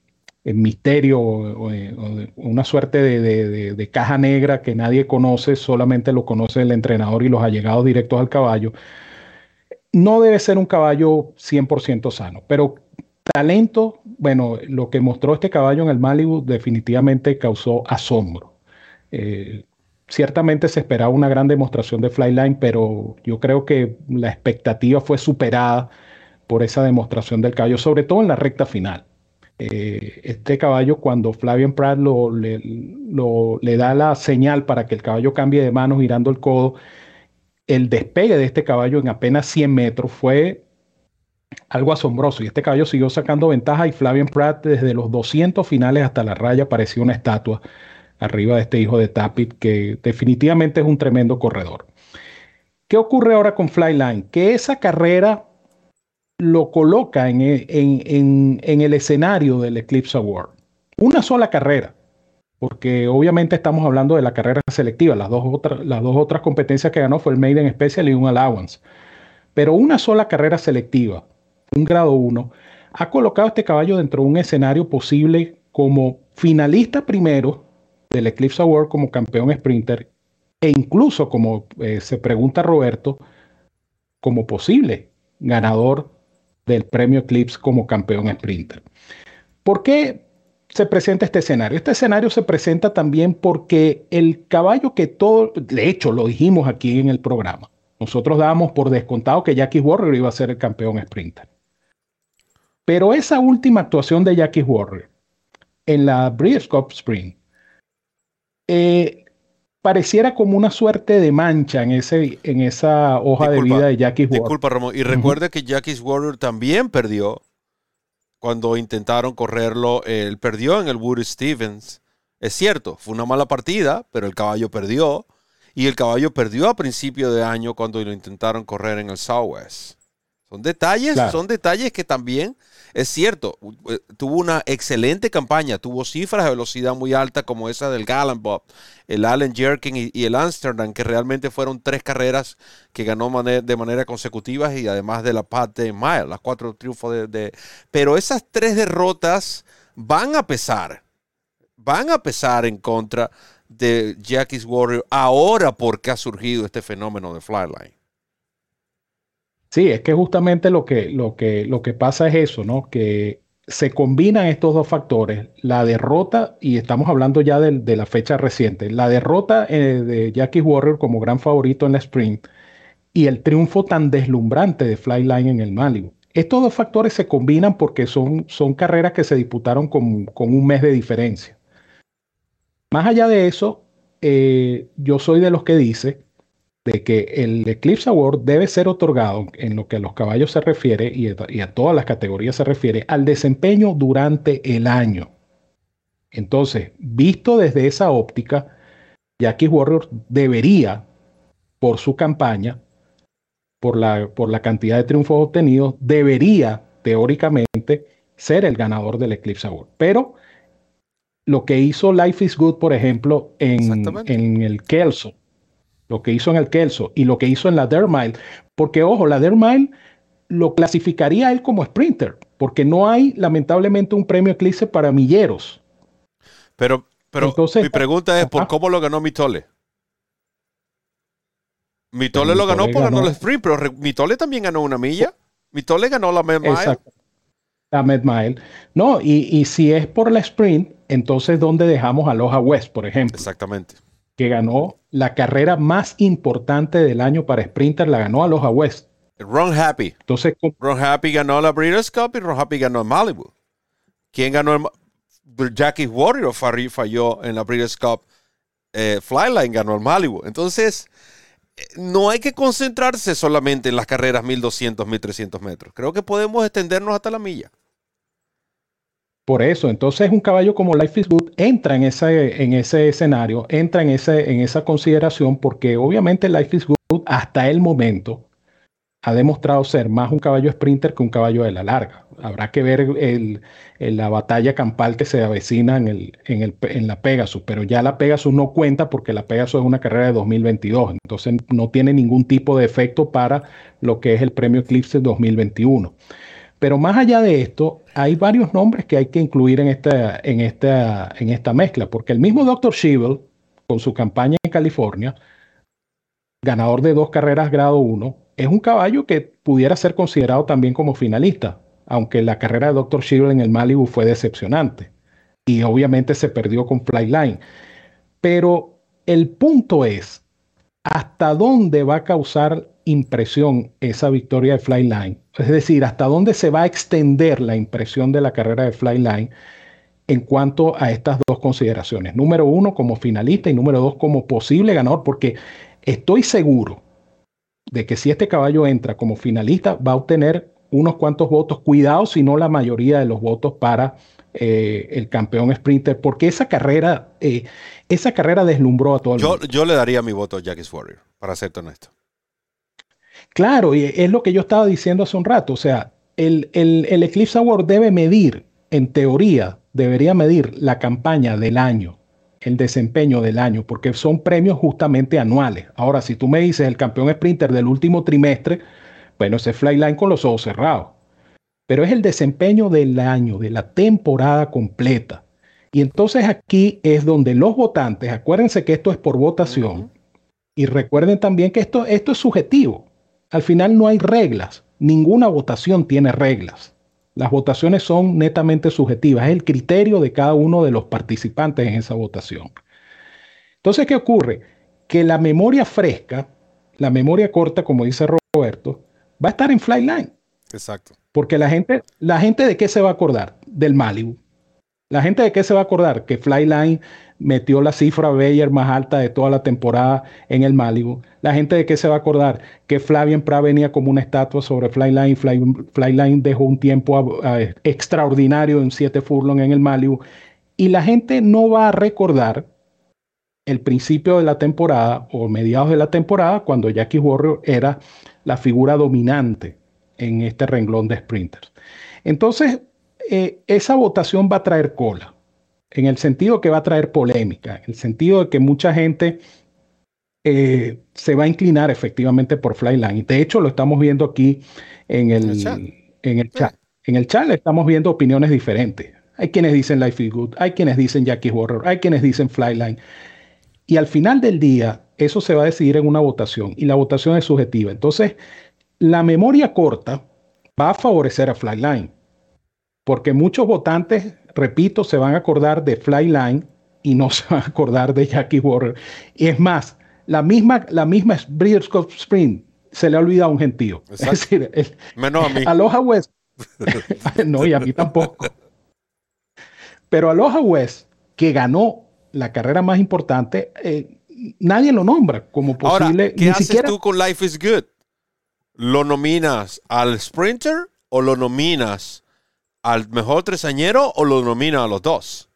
[SPEAKER 2] en misterio o, una suerte de, caja negra que nadie conoce, solamente lo conoce el entrenador y los allegados directos al caballo. No debe ser un caballo 100% sano, pero talento, bueno, lo que mostró este caballo en el Malibu definitivamente causó asombro. Eh, ciertamente se esperaba una gran demostración de Flyline, pero yo creo que la expectativa fue superada por esa demostración del caballo, sobre todo en la recta final. Eh, este caballo, cuando Flavian Pratt lo, le, da la señal para que el caballo cambie de mano girando el codo, el despegue de este caballo en apenas 100 metros fue algo asombroso. Y este caballo siguió sacando ventaja y Flavian Pratt desde los 200 finales hasta la raya parecía una estatua arriba de este hijo de Tapit que definitivamente es un tremendo corredor. ¿Qué ocurre ahora con Flyline? Que esa carrera lo coloca en, el escenario del Eclipse Award. Una sola carrera, porque obviamente estamos hablando de la carrera selectiva. Las dos, otras, competencias que ganó fue el Maiden Special y un Allowance. Pero una sola carrera selectiva, un grado 1, ha colocado a este caballo dentro de un escenario posible como finalista primero del Eclipse Award como campeón sprinter e incluso, como eh, se pregunta Roberto, como posible ganador del premio Eclipse como campeón sprinter. ¿Por qué se presenta este escenario? Este escenario se presenta también porque el caballo que todo, de hecho lo dijimos aquí en el programa, nosotros dábamos por descontado que Jackie Warrior iba a ser el campeón sprinter. Pero esa última actuación de Jackie Warrior en la Breeders' Cup Spring eh, pareciera como una suerte de mancha en, ese, en esa hoja de vida de Jackie Warrior.
[SPEAKER 1] Disculpa, Ramón. Y recuerde que Jackie Warrior también perdió cuando intentaron correrlo. Él perdió en el Woody Stevens. Es cierto, fue una mala partida, pero el caballo perdió. Y el caballo perdió a principio de año cuando lo intentaron correr en el Southwest. Son detalles, son detalles que también es cierto, tuvo una excelente campaña, tuvo cifras de velocidad muy altas como esa del Bob, el Allen Jerkin y, el Amsterdam, que realmente fueron tres carreras que ganó de manera consecutiva y además de la Pat de Mile, las cuatro triunfos de, Pero esas tres derrotas van a pesar, van a pesar en contra de Jackie's Warrior ahora porque ha surgido este fenómeno de Flyline.
[SPEAKER 2] Sí, es que justamente lo que, lo que, lo que pasa es eso, ¿no? Que se combinan estos dos factores, la derrota, y estamos hablando ya de, la fecha reciente, la derrota eh, de Jackie Warrior como gran favorito en la sprint y el triunfo tan deslumbrante de Flyline en el Malibu. Estos dos factores se combinan porque son, son carreras que se disputaron con, un mes de diferencia. Más allá de eso, eh, yo soy de los que dice de que el Eclipse Award debe ser otorgado en lo que a los caballos se refiere y a, todas las categorías se refiere al desempeño durante el año. Entonces, visto desde esa óptica, Jackie Warrior debería, por su campaña, por la, por la cantidad de triunfos obtenidos, debería teóricamente ser el ganador del Eclipse Award. Pero lo que hizo Life is Good, por ejemplo, en, en el Kelso, lo que hizo en el Kelso y lo que hizo en la Mile, porque ojo, la Mile lo clasificaría él como sprinter, porque no hay lamentablemente un premio Eclipse para milleros.
[SPEAKER 1] Pero, pero mi pregunta es, ¿por cómo lo ganó Mitole? Mitole lo ganó por ganó el sprint, pero Mitole también ganó una milla. Mitole ganó la Med Mile.
[SPEAKER 2] La Med Mile. No, y, y, si es por la sprint, entonces ¿dónde dejamos a Loja West, por ejemplo?
[SPEAKER 1] Exactamente
[SPEAKER 2] que ganó la carrera más importante del año para Sprinter, la ganó a los West.
[SPEAKER 1] Ron Happy.
[SPEAKER 2] Entonces,
[SPEAKER 1] Ron Happy ganó la Breeders' Cup y Ron Happy ganó en Malibu. ¿Quién ganó el Jackie Warrior falló en la Breeders' Cup. Eh, Flyline ganó el Malibu. Entonces, eh, no hay que concentrarse solamente en las carreras 1200, 1300 metros. Creo que podemos extendernos hasta la milla.
[SPEAKER 2] Por eso, entonces un caballo como Life is Good entra en ese, en ese escenario, entra en, ese, en esa consideración, porque obviamente Life is Good hasta el momento ha demostrado ser más un caballo sprinter que un caballo de la larga. Habrá que ver el, la batalla campal que se avecina en, el, en, en la Pegasus, pero ya la Pegasus no cuenta porque la Pegasus es una carrera de 2022, entonces no tiene ningún tipo de efecto para lo que es el premio Eclipse 2021. Pero más allá de esto, hay varios nombres que hay que incluir en esta, en esta, en esta mezcla, porque el mismo Dr. Schiebel, con su campaña en California, ganador de dos carreras grado 1, es un caballo que pudiera ser considerado también como finalista, aunque la carrera de Dr. Schiebel en el Malibu fue decepcionante y obviamente se perdió con Flyline. Pero el punto es, ¿hasta dónde va a causar impresión esa victoria de Flyline? Es decir, hasta dónde se va a extender la impresión de la carrera de Flyline en cuanto a estas dos consideraciones. Número uno, como finalista y número dos, como posible ganador, porque estoy seguro de que si este caballo entra como finalista, va a obtener unos cuantos votos, cuidado si no la mayoría de los votos para eh, el campeón sprinter, porque esa carrera, eh, esa carrera deslumbró a todo el
[SPEAKER 1] yo,
[SPEAKER 2] mundo.
[SPEAKER 1] Yo le daría mi voto a Jackie's Warrior, para ser honesto.
[SPEAKER 2] Claro, y es lo que yo estaba diciendo hace un rato. O sea, el, el, Eclipse Award debe medir, en teoría, debería medir la campaña del año, el desempeño del año, porque son premios justamente anuales. Ahora, si tú me dices el campeón sprinter del último trimestre, bueno, ese flyline con los ojos cerrados. Pero es el desempeño del año, de la temporada completa. Y entonces aquí es donde los votantes, acuérdense que esto es por votación, y recuerden también que esto, esto es subjetivo. Al final no hay reglas, ninguna votación tiene reglas. Las votaciones son netamente subjetivas, es el criterio de cada uno de los participantes en esa votación. Entonces, ¿qué ocurre? Que la memoria fresca, la memoria corta, como dice Roberto, va a estar en Flyline.
[SPEAKER 1] Exacto.
[SPEAKER 2] Porque la gente, la gente de qué se va a acordar? Del Malibu. La gente de qué se va a acordar? Que Flyline metió la cifra Bayer más alta de toda la temporada en el Malibu. La gente de qué se va a acordar que Flavien Pra venía como una estatua sobre Flyline. Flyline dejó un tiempo extraordinario en 7 furlong en el Malibu. Y la gente no va a recordar el principio de la temporada o mediados de la temporada cuando Jackie Warrior era la figura dominante en este renglón de sprinters. Entonces, eh, esa votación va a traer cola, en el sentido que va a traer polémica, en el sentido de que mucha gente eh, se va a inclinar efectivamente por Flyline. De hecho, lo estamos viendo aquí en el, en el chat. En el chat estamos viendo opiniones diferentes. Hay quienes dicen Life is Good, hay quienes dicen Jackie Horror, hay quienes dicen Flyline. Y al final del día, eso se va a decidir en una votación y la votación es subjetiva. Entonces, la memoria corta va a favorecer a Flyline, porque muchos votantes, repito, se van a acordar de Flyline y no <laughs> se van a acordar de Jackie Warrior. Y es más, la misma, la misma Breeders' Cup Sprint se le ha olvidado a un gentío. Es decir,
[SPEAKER 1] menos a mí.
[SPEAKER 2] Aloha West. <laughs> no, y a mí tampoco. Pero Aloha West, que ganó la carrera más importante, eh, nadie lo nombra como posible.
[SPEAKER 1] Ahora, ¿qué haces tú con Life is Good? ¿Lo nominas al sprinter o lo nominas al mejor tresañero o lo nominas a los dos?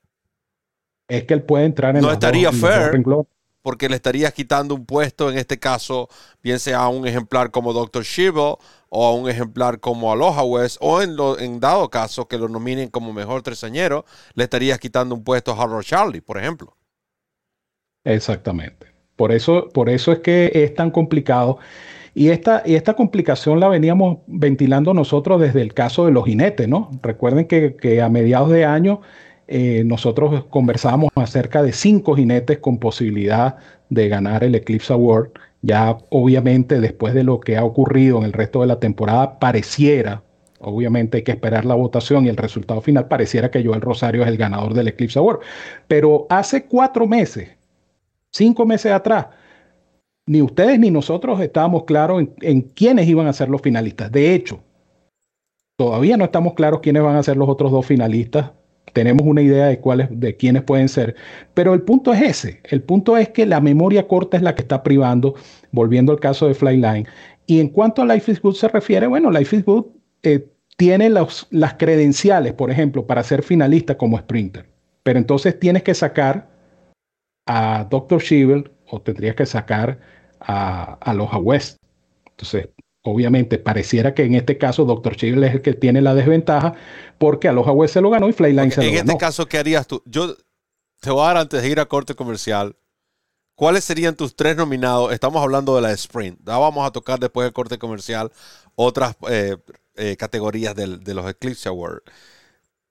[SPEAKER 2] Es que él puede entrar en
[SPEAKER 1] No estaría fair porque le estarías quitando un puesto, en este caso, bien sea a un ejemplar como Dr. Shivo o a un ejemplar como Aloha West, o en, lo, en dado caso que lo nominen como mejor tresañero, le estarías quitando un puesto a Harold Charlie, por ejemplo.
[SPEAKER 2] Exactamente. Por eso, por eso es que es tan complicado. Y esta, y esta complicación la veníamos ventilando nosotros desde el caso de los jinetes, ¿no? Recuerden que, a mediados de año eh, nosotros conversábamos acerca de cinco jinetes con posibilidad de ganar el Eclipse Award. Ya obviamente después de lo que ha ocurrido en el resto de la temporada, pareciera, obviamente hay que esperar la votación y el resultado final, pareciera que Joel Rosario es el ganador del Eclipse Award. Pero hace cuatro meses, cinco meses atrás, ni ustedes ni nosotros estábamos claros en, quiénes iban a ser los finalistas. De hecho, todavía no estamos claros quiénes van a ser los otros dos finalistas tenemos una idea de cuáles, de quiénes pueden ser, pero el punto es ese, el punto es que la memoria corta es la que está privando, volviendo al caso de Flyline. Y en cuanto a Life is Good se refiere, bueno, Life is Good eh, tiene las credenciales, por ejemplo, para ser finalista como sprinter, pero entonces tienes que sacar a Dr. Shivel o tendrías que sacar a, a West. Entonces, obviamente pareciera que en este caso Dr. Chill es el que tiene la desventaja porque Aloha West se lo ganó y Flyline se lo
[SPEAKER 1] ganó.
[SPEAKER 2] En
[SPEAKER 1] este caso, ¿qué harías tú? Yo te voy a dar antes de ir a corte comercial. ¿Cuáles serían tus tres nominados? Estamos hablando de la sprint. Ya vamos a tocar después del corte comercial otras eh, eh, categorías de los Eclipse Awards.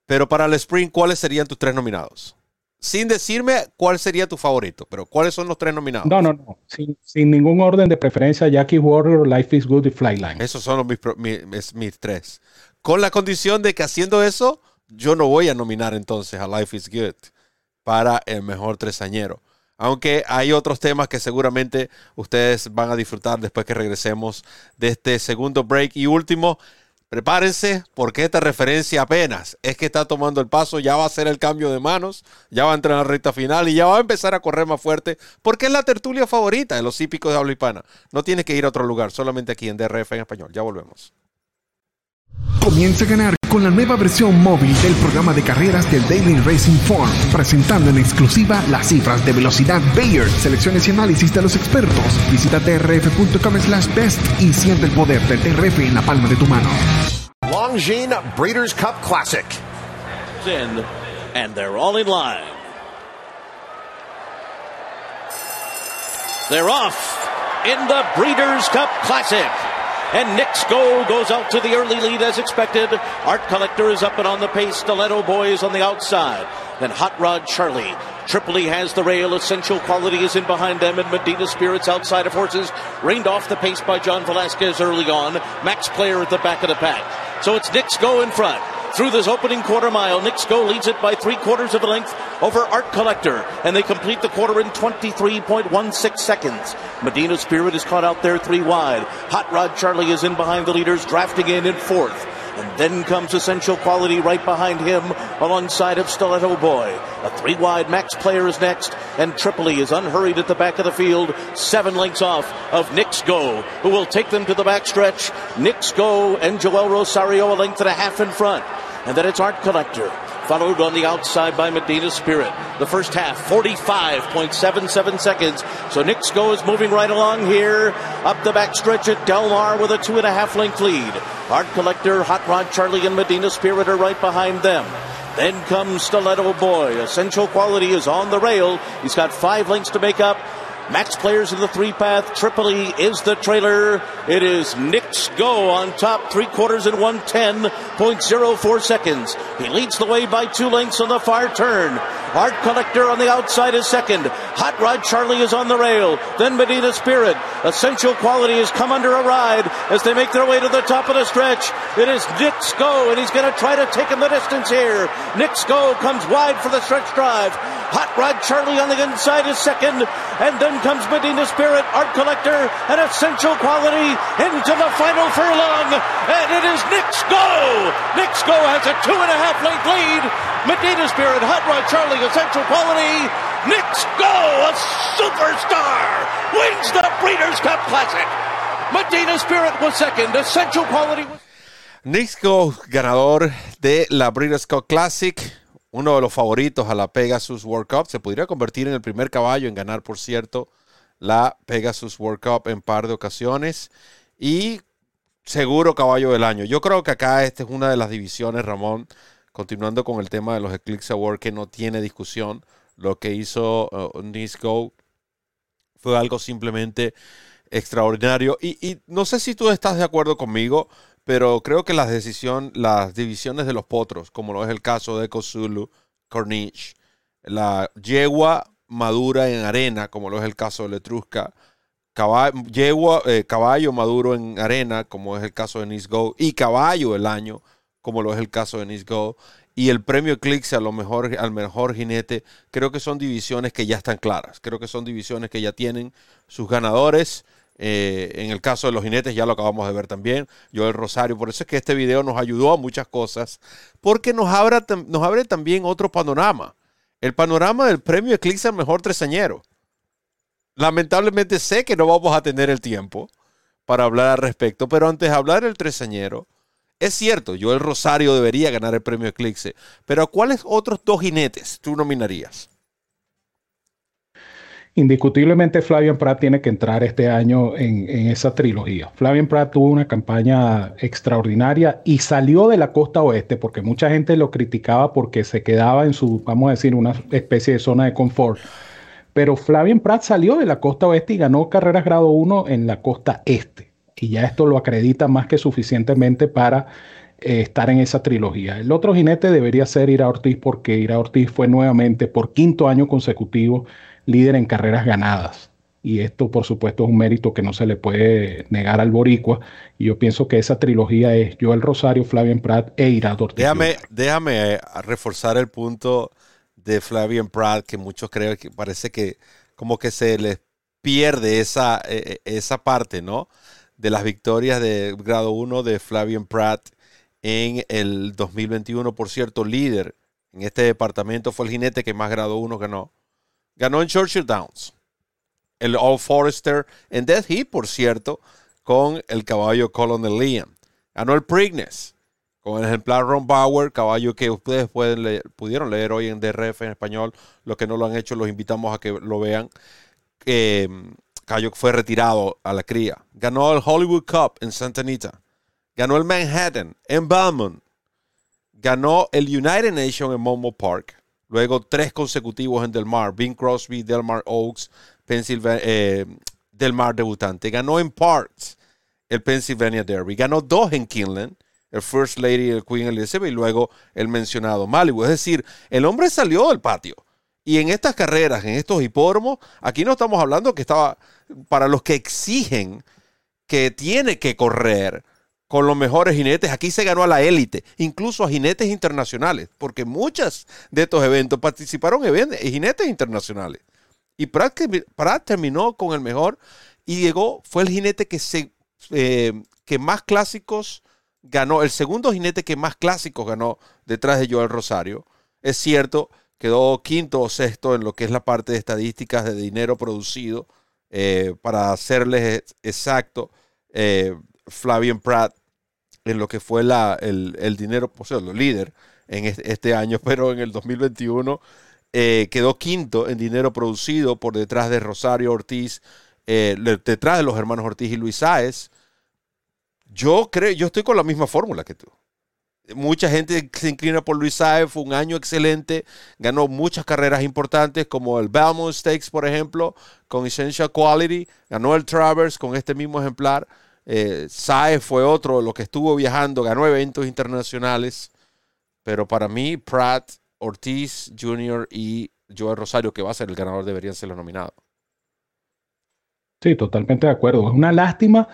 [SPEAKER 1] Pero para el sprint, ¿cuáles serían tus tres nominados? Sin decirme cuál sería tu favorito, pero ¿cuáles son los tres nominados?
[SPEAKER 2] No, no, no. Sin, ningún orden de preferencia, Jackie Warrior, Life is Good y Flyline.
[SPEAKER 1] Esos son mis, mis, tres. Con la condición de que haciendo eso, yo no voy a nominar entonces a Life is Good para el mejor tresañero. Aunque hay otros temas que seguramente ustedes van a disfrutar después que regresemos de este segundo break. Y último, Prepárense porque esta referencia apenas es que está tomando el paso, ya va a ser el cambio de manos, ya va a entrar en la recta final y ya va a empezar a correr más fuerte porque es la tertulia favorita de los hípicos de habla hispana. No tienes que ir a otro lugar, solamente aquí en DRF en español. Ya volvemos.
[SPEAKER 3] Comienza a ganar con la nueva versión móvil del programa de carreras del Daily Racing Form, presentando en exclusiva las cifras de velocidad Bayer, selecciones y análisis de los expertos. Visita trf.com slash best y siente el poder del TRF en la palma de tu mano.
[SPEAKER 5] Longines Breeders' Cup Classic.
[SPEAKER 4] In, and they're all in line. They're off in the Breeders' Cup Classic. And Nick Sko goes out to the early lead as expected. Art Collector is up and on the pace. Stiletto Boys on the outside. Then Hot Rod Charlie. Tripoli has the rail. Essential Quality is in behind them. And Medina Spirits outside of horses. Reined off the pace by John Velasquez early on. Max Player at the back of the pack. So it's Nick Sko in front through this opening quarter mile. Sko leads it by three quarters of a length over Art Collector, and they complete the quarter in 23.16 seconds. Medina Spirit is caught out there three wide. Hot Rod Charlie is in behind the leaders, drafting in in fourth. And then comes Essential Quality right behind him alongside of Stiletto Boy. A three wide max player is next, and Tripoli is unhurried at the back of the field, seven lengths off of Nick's Go, who will take them to the backstretch. Nick's Go and Joel Rosario a length and a half in front. And then it's Art Collector followed on the outside by Medina Spirit. The first half, 45.77 seconds. So Sko is moving right along here. Up the backstretch at Delmar with a two and a half length lead. Art Collector, Hot Rod Charlie, and Medina Spirit are right behind them. Then comes Stiletto Boy. Essential Quality is on the rail. He's got five lengths to make up. Max players in the three path. Tripoli is the trailer. It is Nick's go on top, three quarters and 110.04 seconds. He leads the way by two lengths on the far turn. Art Collector on the outside is second. Hot Rod Charlie is on the rail. Then Medina Spirit. Essential Quality has come under a ride as they make their way to the top of the stretch. It is Nick Sko, and he's going to try to take him the distance here. Nick Sko comes wide for the stretch drive. Hot Rod Charlie on the inside is second, and then comes Medina Spirit, Art Collector, and Essential Quality into the final furlong, and it is Nick Sko. Nick Sko has a two and a half length lead. Medina Spirit, Hot Rod Charlie, Essential Quality. Nick Sko, a superstar, wins the Breeders' Cup Classic. Medina Spirit was second. Essential Quality was.
[SPEAKER 1] Nick Sko, ganador de la Breeders' Cup Classic. Uno de los favoritos a la Pegasus World Cup. Se podría convertir en el primer caballo en ganar, por cierto, la Pegasus World Cup en par de ocasiones. Y seguro caballo del año. Yo creo que acá esta es una de las divisiones, Ramón, continuando con el tema de los Eclipse Award, que no tiene discusión. Lo que hizo uh, Nisco fue algo simplemente extraordinario. Y, y, no sé si tú estás de acuerdo conmigo, pero creo que las decisión, las divisiones de los potros, como lo es el caso de Kozulu, Corniche, la yegua madura en arena, como lo es el caso de Letrusca, caballo, yegua, eh, caballo maduro en arena, como es el caso de Nisgo, y caballo del año, como lo es el caso de Nisgo, y el premio Eclipse a lo mejor, al mejor jinete, creo que son divisiones que ya están claras, creo que son divisiones que ya tienen sus ganadores. Eh, en el caso de los jinetes ya lo acabamos de ver también, yo el Rosario, por eso es que este video nos ayudó a muchas cosas, porque nos abre, nos abre también otro panorama, el panorama del premio Eclipse al mejor tresañero. Lamentablemente sé que no vamos a tener el tiempo para hablar al respecto, pero antes de hablar del tresañero, es cierto, yo el Rosario debería ganar el premio Eclipse, pero ¿cuáles otros dos jinetes tú nominarías?
[SPEAKER 2] Indiscutiblemente Flavian Pratt tiene que entrar este año en, esa trilogía. Flavian Pratt tuvo una campaña extraordinaria y salió de la costa oeste porque mucha gente lo criticaba porque se quedaba en su, vamos a decir, una especie de zona de confort. Pero Flavian Pratt salió de la costa oeste y ganó carreras grado 1 en la costa este. Y ya esto lo acredita más que suficientemente para eh, estar en esa trilogía. El otro jinete debería ser Ira Ortiz porque Ira Ortiz fue nuevamente por quinto año consecutivo líder en carreras ganadas. Y esto, por supuesto, es un mérito que no se le puede negar al Boricua. Y yo pienso que esa trilogía es Joel Rosario, Flavian Pratt e Irado Ortiz.
[SPEAKER 1] Déjame, eh, reforzar el punto de Flavian Pratt, que muchos creen que parece que como que se les pierde esa, eh, esa parte, ¿no? De las victorias de grado 1 de Flavian Pratt en el 2021. Por cierto, líder en este departamento fue el jinete que más grado 1 ganó ganó en Churchill Downs. El All Forester en Death Heat, por cierto, con el caballo Colonel Liam. Ganó el Preakness con el ejemplar Ron Bauer, caballo que ustedes pueden leer, pudieron leer hoy en DRF en español. Los que no lo han hecho, los invitamos a que lo vean. Eh, fue retirado a la cría. Ganó el Hollywood Cup en Santa Anita. Ganó el Manhattan en Belmont. Ganó el United Nation en Momo Park Luego tres consecutivos en Del Mar. Bing Crosby, Del Mar Oaks, Pennsylvania, eh, Del Mar debutante. Ganó en Parks el Pennsylvania Derby. Ganó dos en Kinland. El First Lady, el Queen Elizabeth y luego el mencionado Malibu. Es decir, el hombre salió del patio. Y en estas carreras, en estos hipódromos, aquí no estamos hablando que estaba para los que exigen que tiene que correr con los mejores jinetes. Aquí se ganó a la élite, incluso a jinetes internacionales, porque muchos de estos eventos participaron jinetes internacionales. Y Pratt, terminó con el mejor y llegó, fue el jinete que, se, eh, que más clásicos ganó, el segundo jinete que más clásicos ganó detrás de Joel Rosario. Es cierto, quedó quinto o sexto en lo que es la parte de estadísticas de dinero producido. Eh, para hacerles exacto, eh, Flavian Pratt en lo que fue la, el, el dinero, o sea, lo líder en este, año, <laughs> pero en el 2021 eh, quedó quinto en dinero producido por detrás de Rosario Ortiz, eh, detrás de los hermanos Ortiz y Luis Sáez. Yo creo, yo estoy con la misma fórmula que tú. Mucha gente se inclina por Luis Sáez, fue un año excelente, ganó muchas carreras importantes como el Belmont Stakes, por ejemplo, con Essential Quality, ganó el Travers con este mismo ejemplar. Eh, Saez fue otro, lo que estuvo viajando, ganó eventos internacionales. Pero para mí, Pratt, Ortiz Jr. y Joel Rosario, que va a ser el ganador, deberían ser los nominados.
[SPEAKER 2] Sí, totalmente de acuerdo. Es una lástima,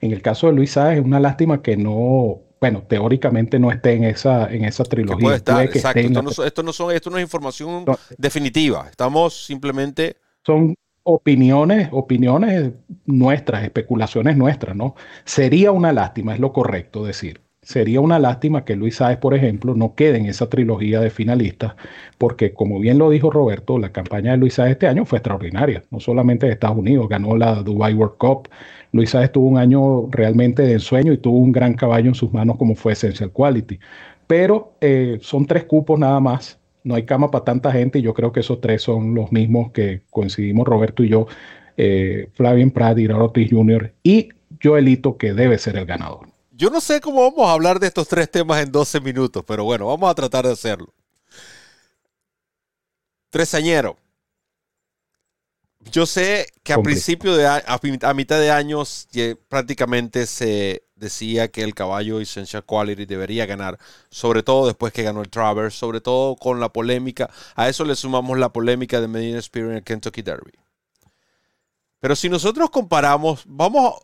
[SPEAKER 2] en el caso de Luis Sáez, es una lástima que no, bueno, teóricamente no esté en esa, en esa trilogía.
[SPEAKER 1] Puede estar, exacto. Esto no, esto, no son, esto no es información definitiva. Estamos simplemente...
[SPEAKER 2] Son opiniones, opiniones nuestras, especulaciones nuestras, ¿no? Sería una lástima, es lo correcto decir. Sería una lástima que Luis Sáez, por ejemplo, no quede en esa trilogía de finalistas, porque como bien lo dijo Roberto, la campaña de Luis Sáez este año fue extraordinaria, no solamente de Estados Unidos, ganó la Dubai World Cup, Luis Sáez tuvo un año realmente de ensueño y tuvo un gran caballo en sus manos como fue Essential Quality, pero eh, son tres cupos nada más no hay cama para tanta gente y yo creo que esos tres son los mismos que coincidimos Roberto y yo, eh, Flavien Prat, Ortiz Jr. y Joelito que debe ser el ganador.
[SPEAKER 1] Yo no sé cómo vamos a hablar de estos tres temas en 12 minutos, pero bueno, vamos a tratar de hacerlo. Tresañero. Yo sé que a principio de a, mitad de años prácticamente se decía que el caballo Essential Quality debería ganar, sobre todo después que ganó el Travers, sobre todo con la polémica. A eso le sumamos la polémica de Medina Spirit en el Kentucky Derby. Pero si nosotros comparamos, vamos,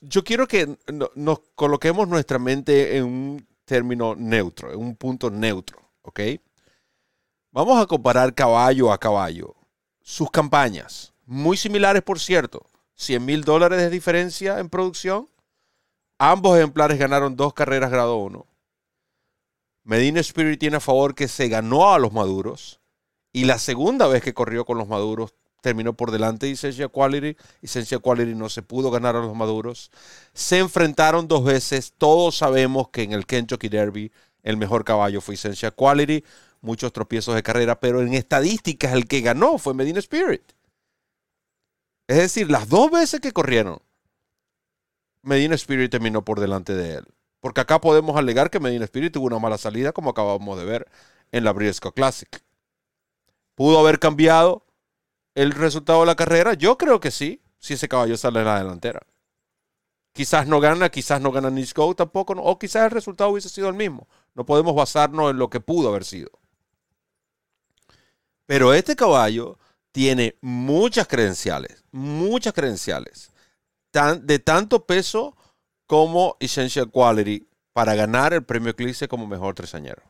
[SPEAKER 1] yo quiero que nos coloquemos nuestra mente en un término neutro, en un punto neutro, ¿ok? Vamos a comparar caballo a caballo. Sus campañas, muy similares por cierto, 100 mil dólares de diferencia en producción Ambos ejemplares ganaron dos carreras grado 1. Medina Spirit tiene a favor que se ganó a los maduros. Y la segunda vez que corrió con los maduros terminó por delante de Essential Quality. Essential Quality no se pudo ganar a los maduros. Se enfrentaron dos veces. Todos sabemos que en el Kentucky Derby el mejor caballo fue Essential Quality. Muchos tropiezos de carrera, pero en estadísticas el que ganó fue Medina Spirit. Es decir, las dos veces que corrieron, Medina Spirit terminó por delante de él. Porque acá podemos alegar que Medina Spirit tuvo una mala salida, como acabamos de ver en la Briscoe Classic. ¿Pudo haber cambiado el resultado de la carrera? Yo creo que sí, si ese caballo sale en la delantera. Quizás no gana, quizás no gana Nisco tampoco, o quizás el resultado hubiese sido el mismo. No podemos basarnos en lo que pudo haber sido. Pero este caballo tiene muchas credenciales, muchas credenciales de tanto peso como Essential Quality para ganar el premio Eclipse como mejor tresañero.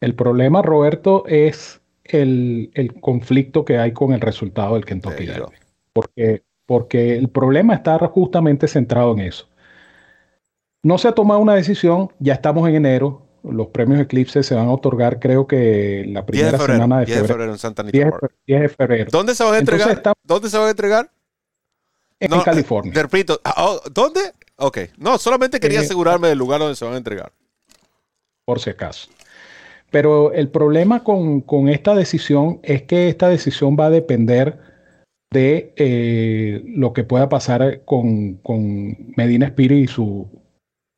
[SPEAKER 2] El problema, Roberto, es el, conflicto que hay con el resultado del Kentucky Derby. Porque, porque el problema está justamente centrado en eso. No se ha tomado una decisión, ya estamos en enero, los premios Eclipse se van a otorgar, creo que la primera semana de febrero. 10 de febrero en Santa Anita 10, de febrero.
[SPEAKER 1] ¿Dónde se van a entregar? ¿Dónde se van a entregar?
[SPEAKER 2] En California.
[SPEAKER 1] ah, oh, ¿dónde? Ok, no, solamente quería asegurarme del lugar donde se van a entregar.
[SPEAKER 2] Por si acaso. Pero el problema con, esta decisión es que esta decisión va a depender de eh, lo que pueda pasar con, con, Medina Spirit y su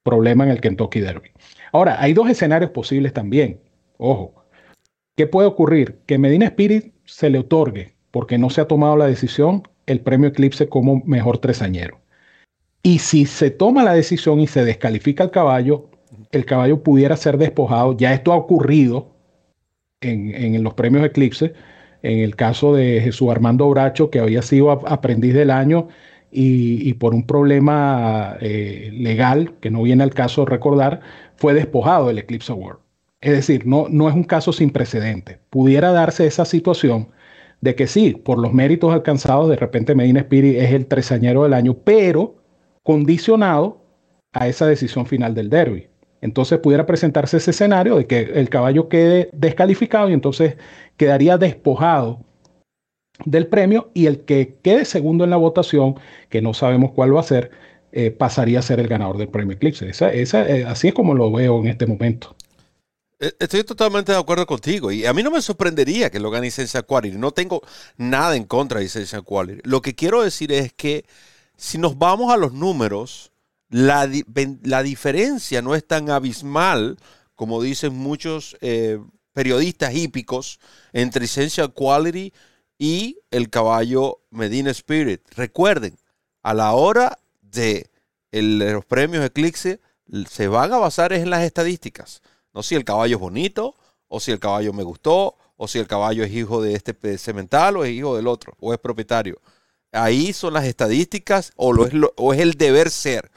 [SPEAKER 2] problema en el Kentucky Derby. Ahora, hay dos escenarios posibles también. Ojo, ¿qué puede ocurrir? Que Medina Spirit se le otorgue porque no se ha tomado la decisión el premio Eclipse como mejor tresañero. Y si se toma la decisión y se descalifica el caballo, el caballo pudiera ser despojado. Ya esto ha ocurrido en, los premios Eclipse, en el caso de Jesús Armando Bracho, que había sido aprendiz del año y, por un problema eh, legal, que no viene al caso recordar, fue despojado del Eclipse Award. Es decir, no, no es un caso sin precedente. Pudiera darse esa situación de que sí, por los méritos alcanzados, de repente Medina Spirit es el tresañero del año, pero condicionado a esa decisión final del derby. Entonces pudiera presentarse ese escenario de que el caballo quede descalificado y entonces quedaría despojado del premio y el que quede segundo en la votación, que no sabemos cuál va a ser, eh, pasaría a ser el ganador del premio Eclipse. Esa, eh, así es como lo veo en este momento.
[SPEAKER 1] Eh, estoy totalmente de acuerdo contigo y a mí no me sorprendería que lo gane Licencia Quality. No tengo nada en contra de Licencia Quality. Lo que quiero decir es que si nos vamos a los números, la, la diferencia no es tan abismal como dicen muchos periodistas hípicos entre Licencia Quality y el caballo Medina Spirit. Recuerden, a la hora de los premios Eclipse se van a basar en las estadísticas. No si el caballo es bonito, o si el caballo me gustó, o si el caballo es hijo de este cemental o es hijo del otro, o es propietario. Ahí son las estadísticas, o, lo es, o es el deber ser.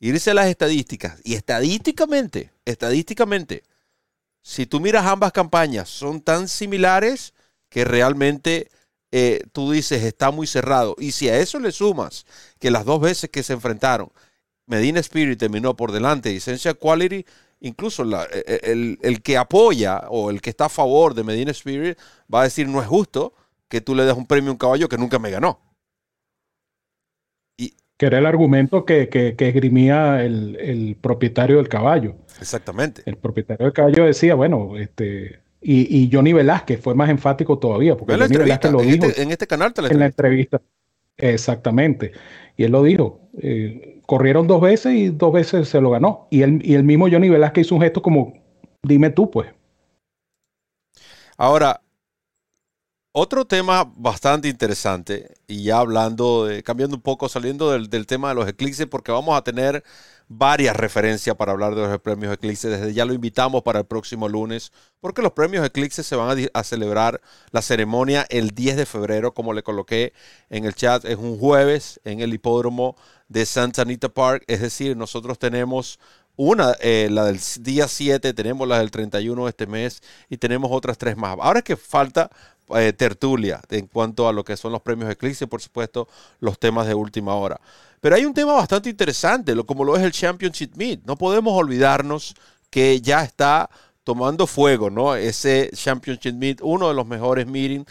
[SPEAKER 1] Irse a las estadísticas. Y estadísticamente, estadísticamente, si tú miras ambas campañas, son tan similares que realmente eh, tú dices está muy cerrado. Y si a eso le sumas que las dos veces que se enfrentaron, Medina Spirit terminó por delante de Essential Quality, incluso e, e, el, el, que apoya o el que está a favor de Medina Spirit va a decir no es justo que tú le des un premio a un caballo que nunca me ganó.
[SPEAKER 2] Y, que era el argumento que, que, que esgrimía el, el, propietario del caballo.
[SPEAKER 1] Exactamente.
[SPEAKER 2] El propietario del caballo decía, bueno, este, y, Johnny Velázquez fue más enfático todavía, porque Johnny
[SPEAKER 1] Velázquez lo en dijo este, en este canal
[SPEAKER 2] en la entrevista. Exactamente. Y él lo dijo. Eh, corrieron dos veces y dos veces se lo ganó. Y el, y el mismo Johnny Velázquez hizo un gesto como, dime tú, pues.
[SPEAKER 1] Ahora, otro tema bastante interesante, y ya hablando, cambiando un poco, saliendo del, del tema de los eclipses, porque vamos a tener varias referencias para hablar de los premios Eclipse. Desde ya lo invitamos para el próximo lunes, porque los premios Eclipse se van a, celebrar la ceremonia el 10 de febrero, como le coloqué en el chat. Es un jueves en el hipódromo de Santa Anita Park. Es decir, nosotros tenemos una, eh, la del día 7, tenemos la del 31 de este mes y tenemos otras tres más. Ahora es que falta eh, tertulia en cuanto a lo que son los premios Eclipse, por supuesto, los temas de última hora. Pero hay un tema bastante interesante, como lo es el Championship Meet. No podemos olvidarnos que ya está tomando fuego, ¿no? Ese Championship Meet, uno de los mejores meetings.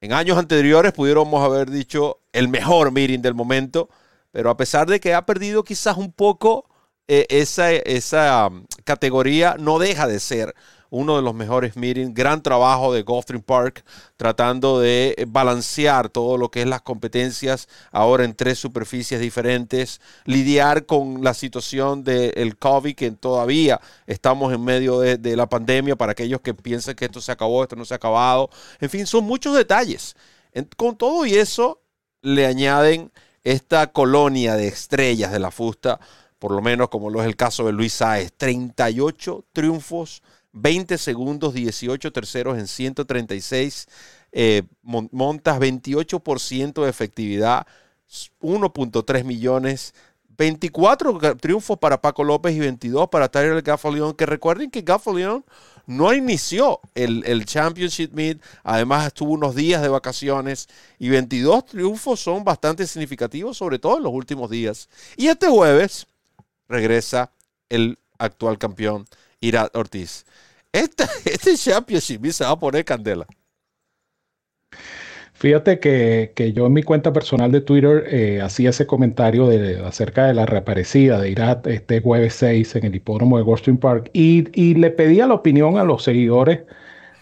[SPEAKER 1] En años anteriores pudiéramos haber dicho el mejor meeting del momento, pero a pesar de que ha perdido quizás un poco eh, esa, esa um, categoría, no deja de ser uno de los mejores meetings. Gran trabajo de Gulfstream Park tratando de balancear todo lo que es las competencias ahora en tres superficies diferentes, lidiar con la situación del COVID que todavía estamos en medio de, la pandemia para aquellos que piensan que esto se acabó, esto no se ha acabado. En fin, son muchos detalles. con todo y eso le añaden esta colonia de estrellas de la fusta, por lo menos como lo es el caso de Luis Saez, 38 triunfos 20 segundos, 18 terceros en 136 eh, montas, 28% de efectividad, 1.3 millones. 24 triunfos para Paco López y 22 para Tyler Gaffalion, que recuerden que Gaffalion no inició el, el, Championship Meet, además estuvo unos días de vacaciones y 22 triunfos son bastante significativos, sobre todo en los últimos días. Y este jueves regresa el actual campeón Irat Ortiz. Este, <laughs> este Championship se va a poner candela.
[SPEAKER 2] Fíjate que, yo en mi cuenta personal de Twitter eh, hacía ese comentario de, acerca de la reaparecida de Irat este jueves 6 en el hipódromo de Goldstream Park y, y le pedía la opinión a los seguidores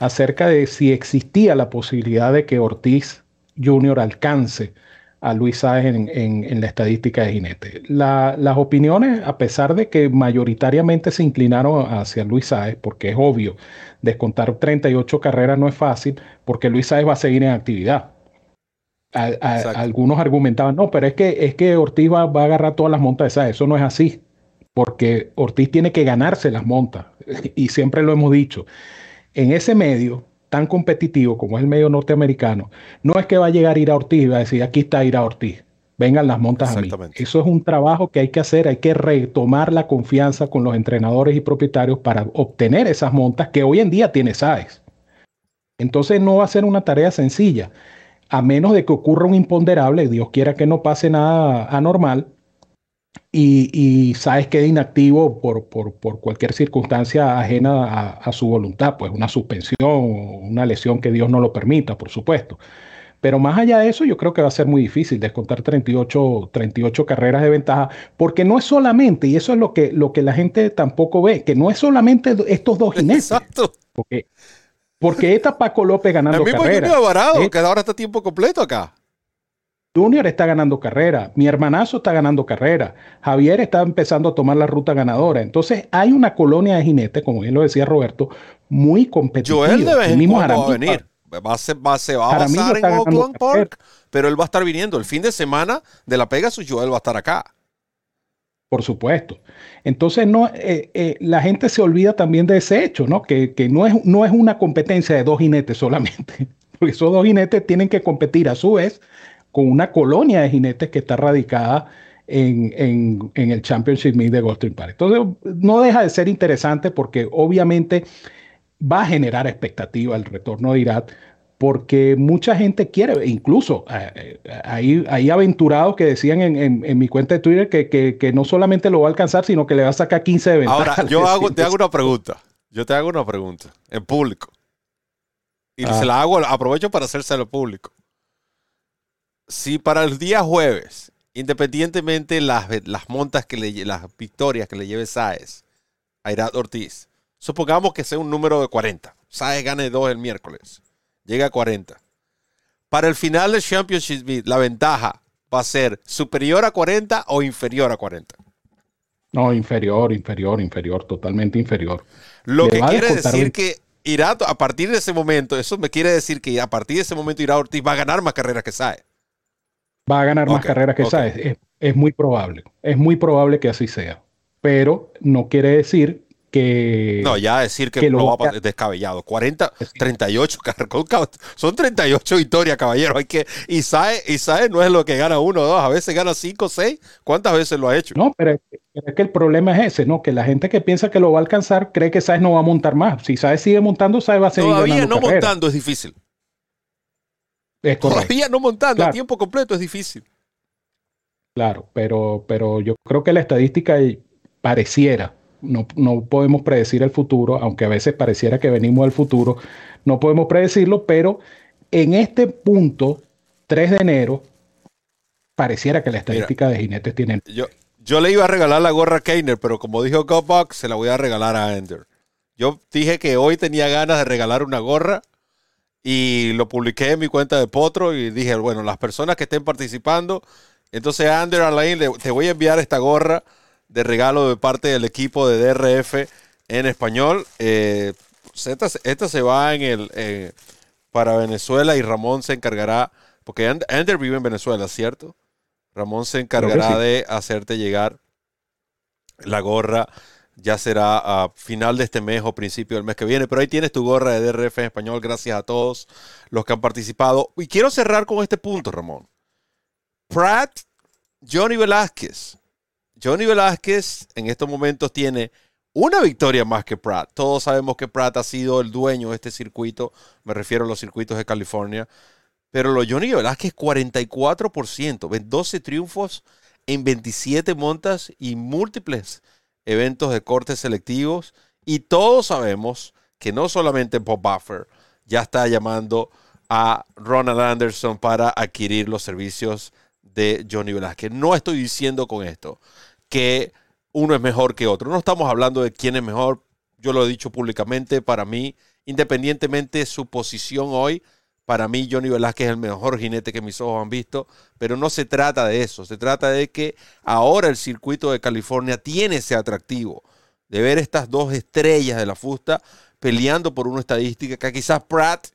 [SPEAKER 2] acerca de si existía la posibilidad de que Ortiz Jr. alcance a Luis Sáez en, la estadística de jinete. las opiniones, a pesar de que mayoritariamente se inclinaron hacia Luis Sáez, porque es obvio, descontar 38 carreras no es fácil, porque Luis Sáez va a seguir en actividad. algunos argumentaban, no, pero es que, es que Ortiz va, a agarrar todas las montas de Sáez. Eso no es así, porque Ortiz tiene que ganarse las montas, <laughs> y siempre lo hemos dicho. En ese medio, tan competitivo como es el medio norteamericano, no es que va a llegar Ira Ortiz y va a decir, aquí está Ira Ortiz, vengan las montas a mí. Eso es un trabajo que hay que hacer, hay que retomar la confianza con los entrenadores y propietarios para obtener esas montas que hoy en día tiene SAES. Entonces no va a ser una tarea sencilla, a menos de que ocurra un imponderable, Dios quiera que no pase nada anormal, y, y Sáez quede inactivo por, por, por, cualquier circunstancia ajena a, su voluntad, pues una suspensión una lesión que Dios no lo permita, por supuesto. Pero más allá de eso, yo creo que va a ser muy difícil descontar 38, 38 carreras de ventaja, porque no es solamente, y eso es lo que, lo que la gente tampoco ve, que no es solamente estos dos <laughs> jinetes. Exacto. Porque, porque está Paco López ganando carreras. El mismo
[SPEAKER 1] Junior ¿Eh? que ahora está tiempo completo acá.
[SPEAKER 2] Junior está ganando carrera, mi hermanazo está ganando carrera, Javier está empezando a tomar la ruta ganadora. Entonces hay una colonia de jinetes, como bien lo decía Roberto, muy competitiva.
[SPEAKER 1] Joel debe va a venir. Va a, ser, va, a basar en Oakland Park, pero él va a estar viniendo. El fin de semana de la Pegasus, Joel va a estar acá.
[SPEAKER 2] Por supuesto. Entonces, no, eh, eh, la gente se olvida también de ese hecho, ¿no? Que, que, no, es, no es una competencia de dos jinetes solamente, <laughs> porque esos dos jinetes tienen que competir a su vez con una colonia de jinetes que está radicada en, en, en el Championship Meet de Goldstream Park. Entonces, no deja de ser interesante porque obviamente va a generar expectativa el retorno de Irat, porque mucha gente quiere, incluso eh, eh, hay, aventurados que decían en, mi cuenta de Twitter que, no solamente lo va a alcanzar, sino que le va a sacar 15 de ventaja.
[SPEAKER 1] Ahora, yo hago, te hago una pregunta. Yo te hago una pregunta en público. Y se la hago, aprovecho para hacérselo público. Si para el día jueves, independientemente las, las montas que le, las victorias que le lleve Saez a Irat Ortiz, supongamos que sea un número de 40. Saez gane 2 el miércoles llega a 40. Para el final del Championship la ventaja va a ser superior a 40 o inferior a 40.
[SPEAKER 2] No, inferior, inferior, inferior, totalmente inferior.
[SPEAKER 1] Lo que quiere decir que irá a partir de ese momento, eso me quiere decir que a partir de ese momento Irá Ortiz va a ganar más carreras que Sae.
[SPEAKER 2] Va a ganar más carreras que Sae. es muy probable, es muy probable que así sea. Pero no quiere decir que...
[SPEAKER 1] No, ya decir que, lo va a descabellado. 40, 38, son 38 victorias, caballero. Hay que, Isae, Isae no es lo que gana uno o dos, a veces gana 5 6. ¿Cuántas veces lo ha hecho?
[SPEAKER 2] No, pero es, que el problema es ese, ¿no? Que la gente que piensa que lo va a alcanzar cree que Sae no va a montar más. Si Sae sigue montando, Sae va a seguir
[SPEAKER 1] Todavía no montando es difícil.
[SPEAKER 2] Es.
[SPEAKER 1] Todavía no montando a tiempo completo es difícil.
[SPEAKER 2] Claro, pero, pero yo creo que la estadística pareciera no, podemos predecir el futuro, aunque a veces pareciera que venimos del futuro, no podemos predecirlo, pero en este punto, 3 de enero, pareciera que la estadística de jinetes tiene...
[SPEAKER 1] Yo, yo le iba a regalar la gorra a Keiner, pero como dijo Gobbox, se la voy a regalar a Ender. Yo dije que hoy tenía ganas de regalar una gorra y lo publiqué en mi cuenta de Potro y dije, bueno, las personas que estén participando, entonces Ander Alain, te voy a enviar esta gorra de regalo de parte del equipo de DRF en español. Eh, esta, se va en el eh, para Venezuela y Ramón se encargará, porque Ander vive en Venezuela, ¿cierto? Ramón se encargará de hacerte llegar la gorra. Ya será a final de este mes o principio del mes que viene. Pero ahí tienes tu gorra de DRF en español. Gracias a todos los que han participado. Y quiero cerrar con este punto, Ramón. Pratt, Johnny Velázquez, Johnny Velázquez en estos momentos tiene una victoria más que Pratt. Todos sabemos que Pratt ha sido el dueño de este circuito, me refiero a los circuitos de California. Pero lo Johnny Velázquez 44%, 12 triunfos en 27 montas y múltiples eventos de cortes selectivos. Y todos sabemos que no solamente Bob Buffer ya está llamando a Ronald Anderson para adquirir los servicios de Johnny Velázquez. No estoy diciendo con esto que uno es mejor que otro. No estamos hablando de quién es mejor. Yo lo he dicho públicamente, para mí, independientemente de su posición hoy, para mí Johnny Velázquez es el mejor jinete que mis ojos han visto, pero no se trata de eso, se trata de que ahora el circuito de California tiene ese atractivo de ver estas dos estrellas de la fusta peleando por una estadística que quizás Pratt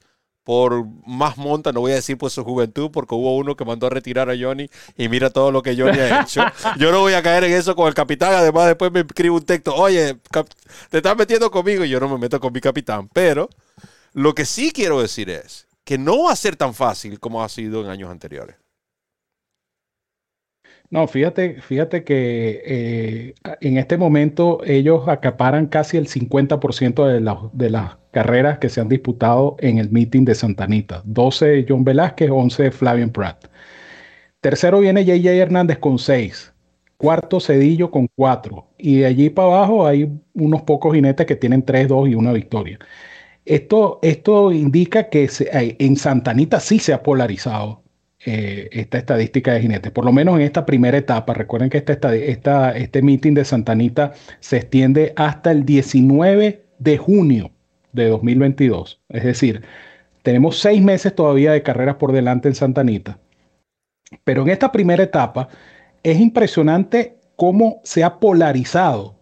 [SPEAKER 1] por más monta, no voy a decir por su juventud, porque hubo uno que mandó a retirar a Johnny y mira todo lo que Johnny ha hecho. <laughs> Yo no voy a caer en eso con el capitán, además después me escribe un texto, oye, te estás metiendo conmigo y yo no me meto con mi capitán, pero lo que sí quiero decir es que no va a ser tan fácil como ha sido en años anteriores.
[SPEAKER 2] No, fíjate, fíjate que eh, en este momento ellos acaparan casi el 50% de, de las carreras que se han disputado en el meeting de Santanita. 12 John Velázquez, 11 Flavian Pratt. Tercero viene JJ Hernández con 6. Cuarto Cedillo con 4. Y de allí para abajo hay unos pocos jinetes que tienen 3, 2 y una victoria. Esto, esto indica que en Santanita sí se ha polarizado eh, esta estadística de jinetes, por lo menos en esta primera etapa. Recuerden que esta, esta, este meeting de Santanita se extiende hasta el 19 de junio de 2022. Es decir, tenemos seis meses todavía de carreras por delante en Santanita. Pero en esta primera etapa es impresionante cómo se ha polarizado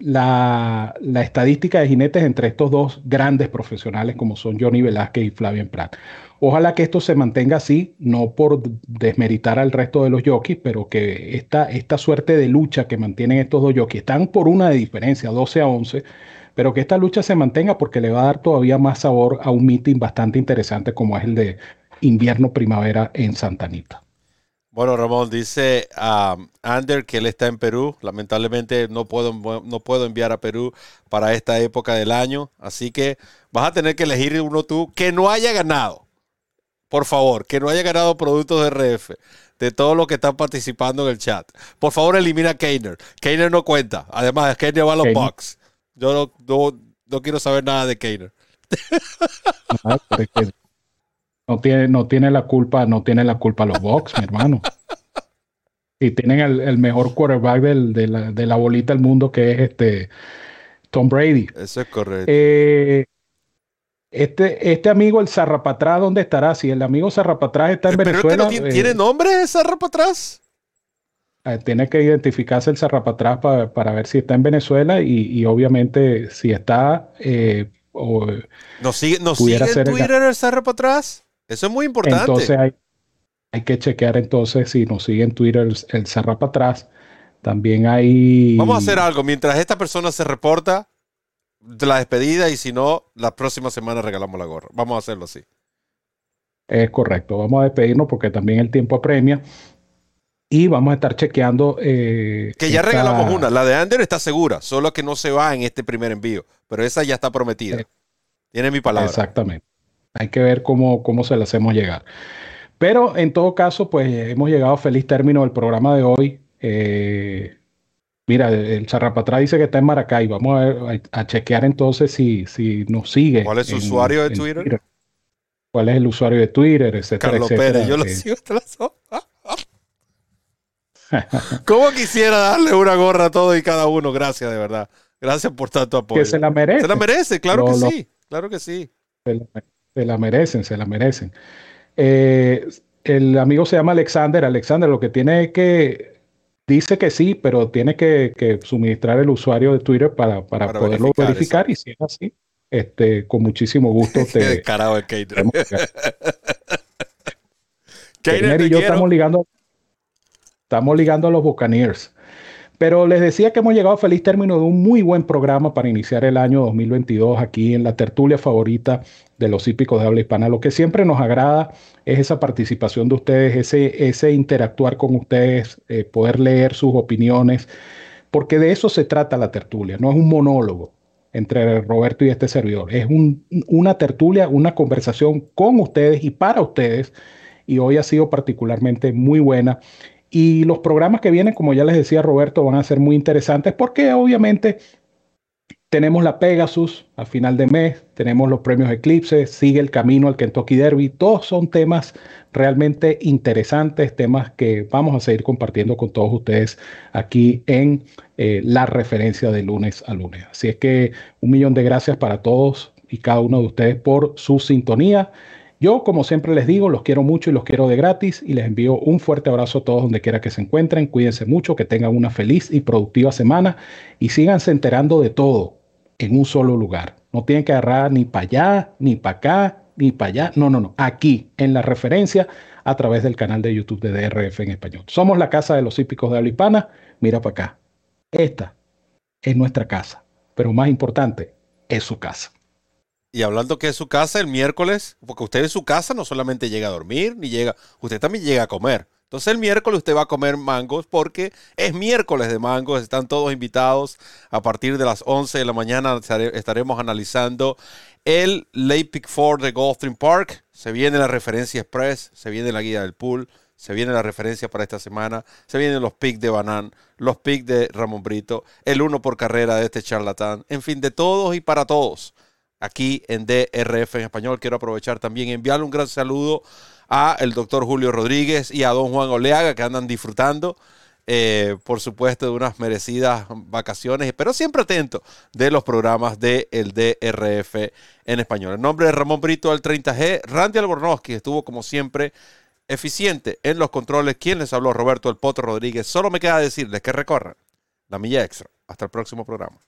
[SPEAKER 2] la, estadística de jinetes entre estos dos grandes profesionales como son Johnny Velázquez y Flavien Prat. Ojalá que esto se mantenga así, no por desmeritar al resto de los jockeys, pero que esta, esta suerte de lucha que mantienen estos dos jockeys, están por una de diferencia, 12 a 11, pero que esta lucha se mantenga porque le va a dar todavía más sabor a un meeting bastante interesante como es el de invierno-primavera en Santa Anita.
[SPEAKER 1] Bueno, Ramón, dice a um, Ander que él está en Perú. Lamentablemente no puedo, no puedo enviar a Perú para esta época del año. Así que vas a tener que elegir uno tú que no haya ganado. Por favor, que no haya ganado productos de RF. De todo lo que están participando en el chat. Por favor, elimina a Keiner. Keiner no cuenta. Además, Keiner va a los Bucks. Yo no, quiero saber nada de Keiner.
[SPEAKER 2] No tiene, no tiene la culpa, no tiene la culpa los Bucks, mi hermano. Y tienen el, mejor quarterback de, la, bolita del mundo que es este Tom Brady.
[SPEAKER 1] Eso es correcto.
[SPEAKER 2] Eh, este, este amigo, el Zarrapatrás, ¿dónde estará? Si el amigo Zarrapatrás está en Venezuela.
[SPEAKER 1] tiene, ¿Tiene, eh, nombre Zarrapatrás?
[SPEAKER 2] Eh, tiene que identificarse el Zarrapatrás para, para ver si está en Venezuela y, obviamente si está. o,
[SPEAKER 1] ¿Nos sigue, sigue en Twitter el Zarrapatrás? Eso es muy importante.
[SPEAKER 2] Entonces hay, hay que chequear entonces si nos sigue en Twitter el, el para atrás. También hay...
[SPEAKER 1] Vamos a hacer algo. Mientras esta persona se reporta la despedida y si no, la próxima semana regalamos la gorra. Vamos a hacerlo así.
[SPEAKER 2] Es correcto. Vamos a despedirnos porque también el tiempo apremia. Y vamos a estar chequeando. Eh,
[SPEAKER 1] que ya regalamos una. La de Ander está segura, solo que no se va en este primer envío. Pero esa ya está prometida. Eh, Tiene mi palabra.
[SPEAKER 2] Exactamente. Hay que ver cómo, cómo se le hacemos llegar. Pero en todo caso, pues hemos llegado a feliz término del programa de hoy. Eh, mira, el Charrapatra dice que está en Maracay. Vamos a, chequear entonces si, si nos sigue.
[SPEAKER 1] ¿Cuál es su usuario de Twitter?
[SPEAKER 2] ¿Cuál es el usuario de Twitter? Etcétera,
[SPEAKER 1] Carlos Pérez, yo lo sigo <laughs> ¿Cómo quisiera darle una gorra a todo y cada uno? Gracias, de verdad. Gracias por tanto apoyo.
[SPEAKER 2] Que se la merece.
[SPEAKER 1] Se la merece, claro que sí. Claro que sí.
[SPEAKER 2] Se la merecen, se la merecen. Eh, el amigo se llama Alexander. Alexander lo que tiene que, dice que sí, pero tiene que, suministrar el usuario de Twitter para, poderlo verificar, y si es así, este, con muchísimo gusto <laughs> te...
[SPEAKER 1] Carajo,
[SPEAKER 2] Keiner. <laughs> y yo estamos ligando, estamos ligando a los Buccaneers. Pero les decía que hemos llegado a feliz término de un muy buen programa para iniciar el año 2022 aquí en la tertulia favorita de los hípicos de habla hispana. Lo que siempre nos agrada es esa participación de ustedes, ese, ese interactuar con ustedes, eh, poder leer sus opiniones, porque de eso se trata la tertulia, no es un monólogo entre Roberto y este servidor, es una tertulia, una conversación con ustedes y para ustedes, y hoy ha sido particularmente muy buena y los programas que vienen, como ya les decía Roberto, van a ser muy interesantes porque obviamente tenemos la Pegasus a final de mes, tenemos los premios Eclipse, sigue el camino al Kentucky Derby. Todos son temas realmente interesantes, temas que vamos a seguir compartiendo con todos ustedes aquí en eh, la referencia de lunes a lunes. Así es que un millón de gracias para todos y cada uno de ustedes por su sintonía. Yo, como siempre les digo, los quiero mucho y los quiero de gratis y les envío un fuerte abrazo a todos donde quiera que se encuentren. Cuídense mucho, que tengan una feliz y productiva semana y síganse enterando de todo en un solo lugar. No tienen que agarrar ni para allá, ni para acá, ni para allá. No, no, no. Aquí, en la referencia, a través del canal de YouTube de DRF en español. Somos la casa de los hípicos de habla Mira para acá. Esta es nuestra casa. Pero más importante, es su casa.
[SPEAKER 1] Y hablando que es su casa el miércoles, porque usted en su casa no solamente llega a dormir, ni llega, usted también llega a comer. Entonces el miércoles usted va a comer mangos porque es miércoles de mangos, están todos invitados. A partir de las 11 de la mañana estaremos analizando el Lake Pick Ford de Gulfstream Park. Se viene la referencia express, se viene la guía del pool, se viene la referencia para esta semana, se vienen los picks de Banan, los picks de Ramón Brito, el uno por carrera de este charlatán, en fin, de todos y para todos aquí en DRF en español. Quiero aprovechar también y enviarle un gran saludo a el doctor Julio Rodríguez y a don Juan Oleaga que andan disfrutando. eh, por supuesto, de unas merecidas vacaciones, pero siempre atento de los programas del el DRF en español. En nombre de Ramón Brito del 30G, Randy Albornoz, que estuvo como siempre eficiente en los controles. Quien les habló, Roberto El Poto Rodríguez. Solo me queda decirles que recorran la milla extra. Hasta el próximo programa.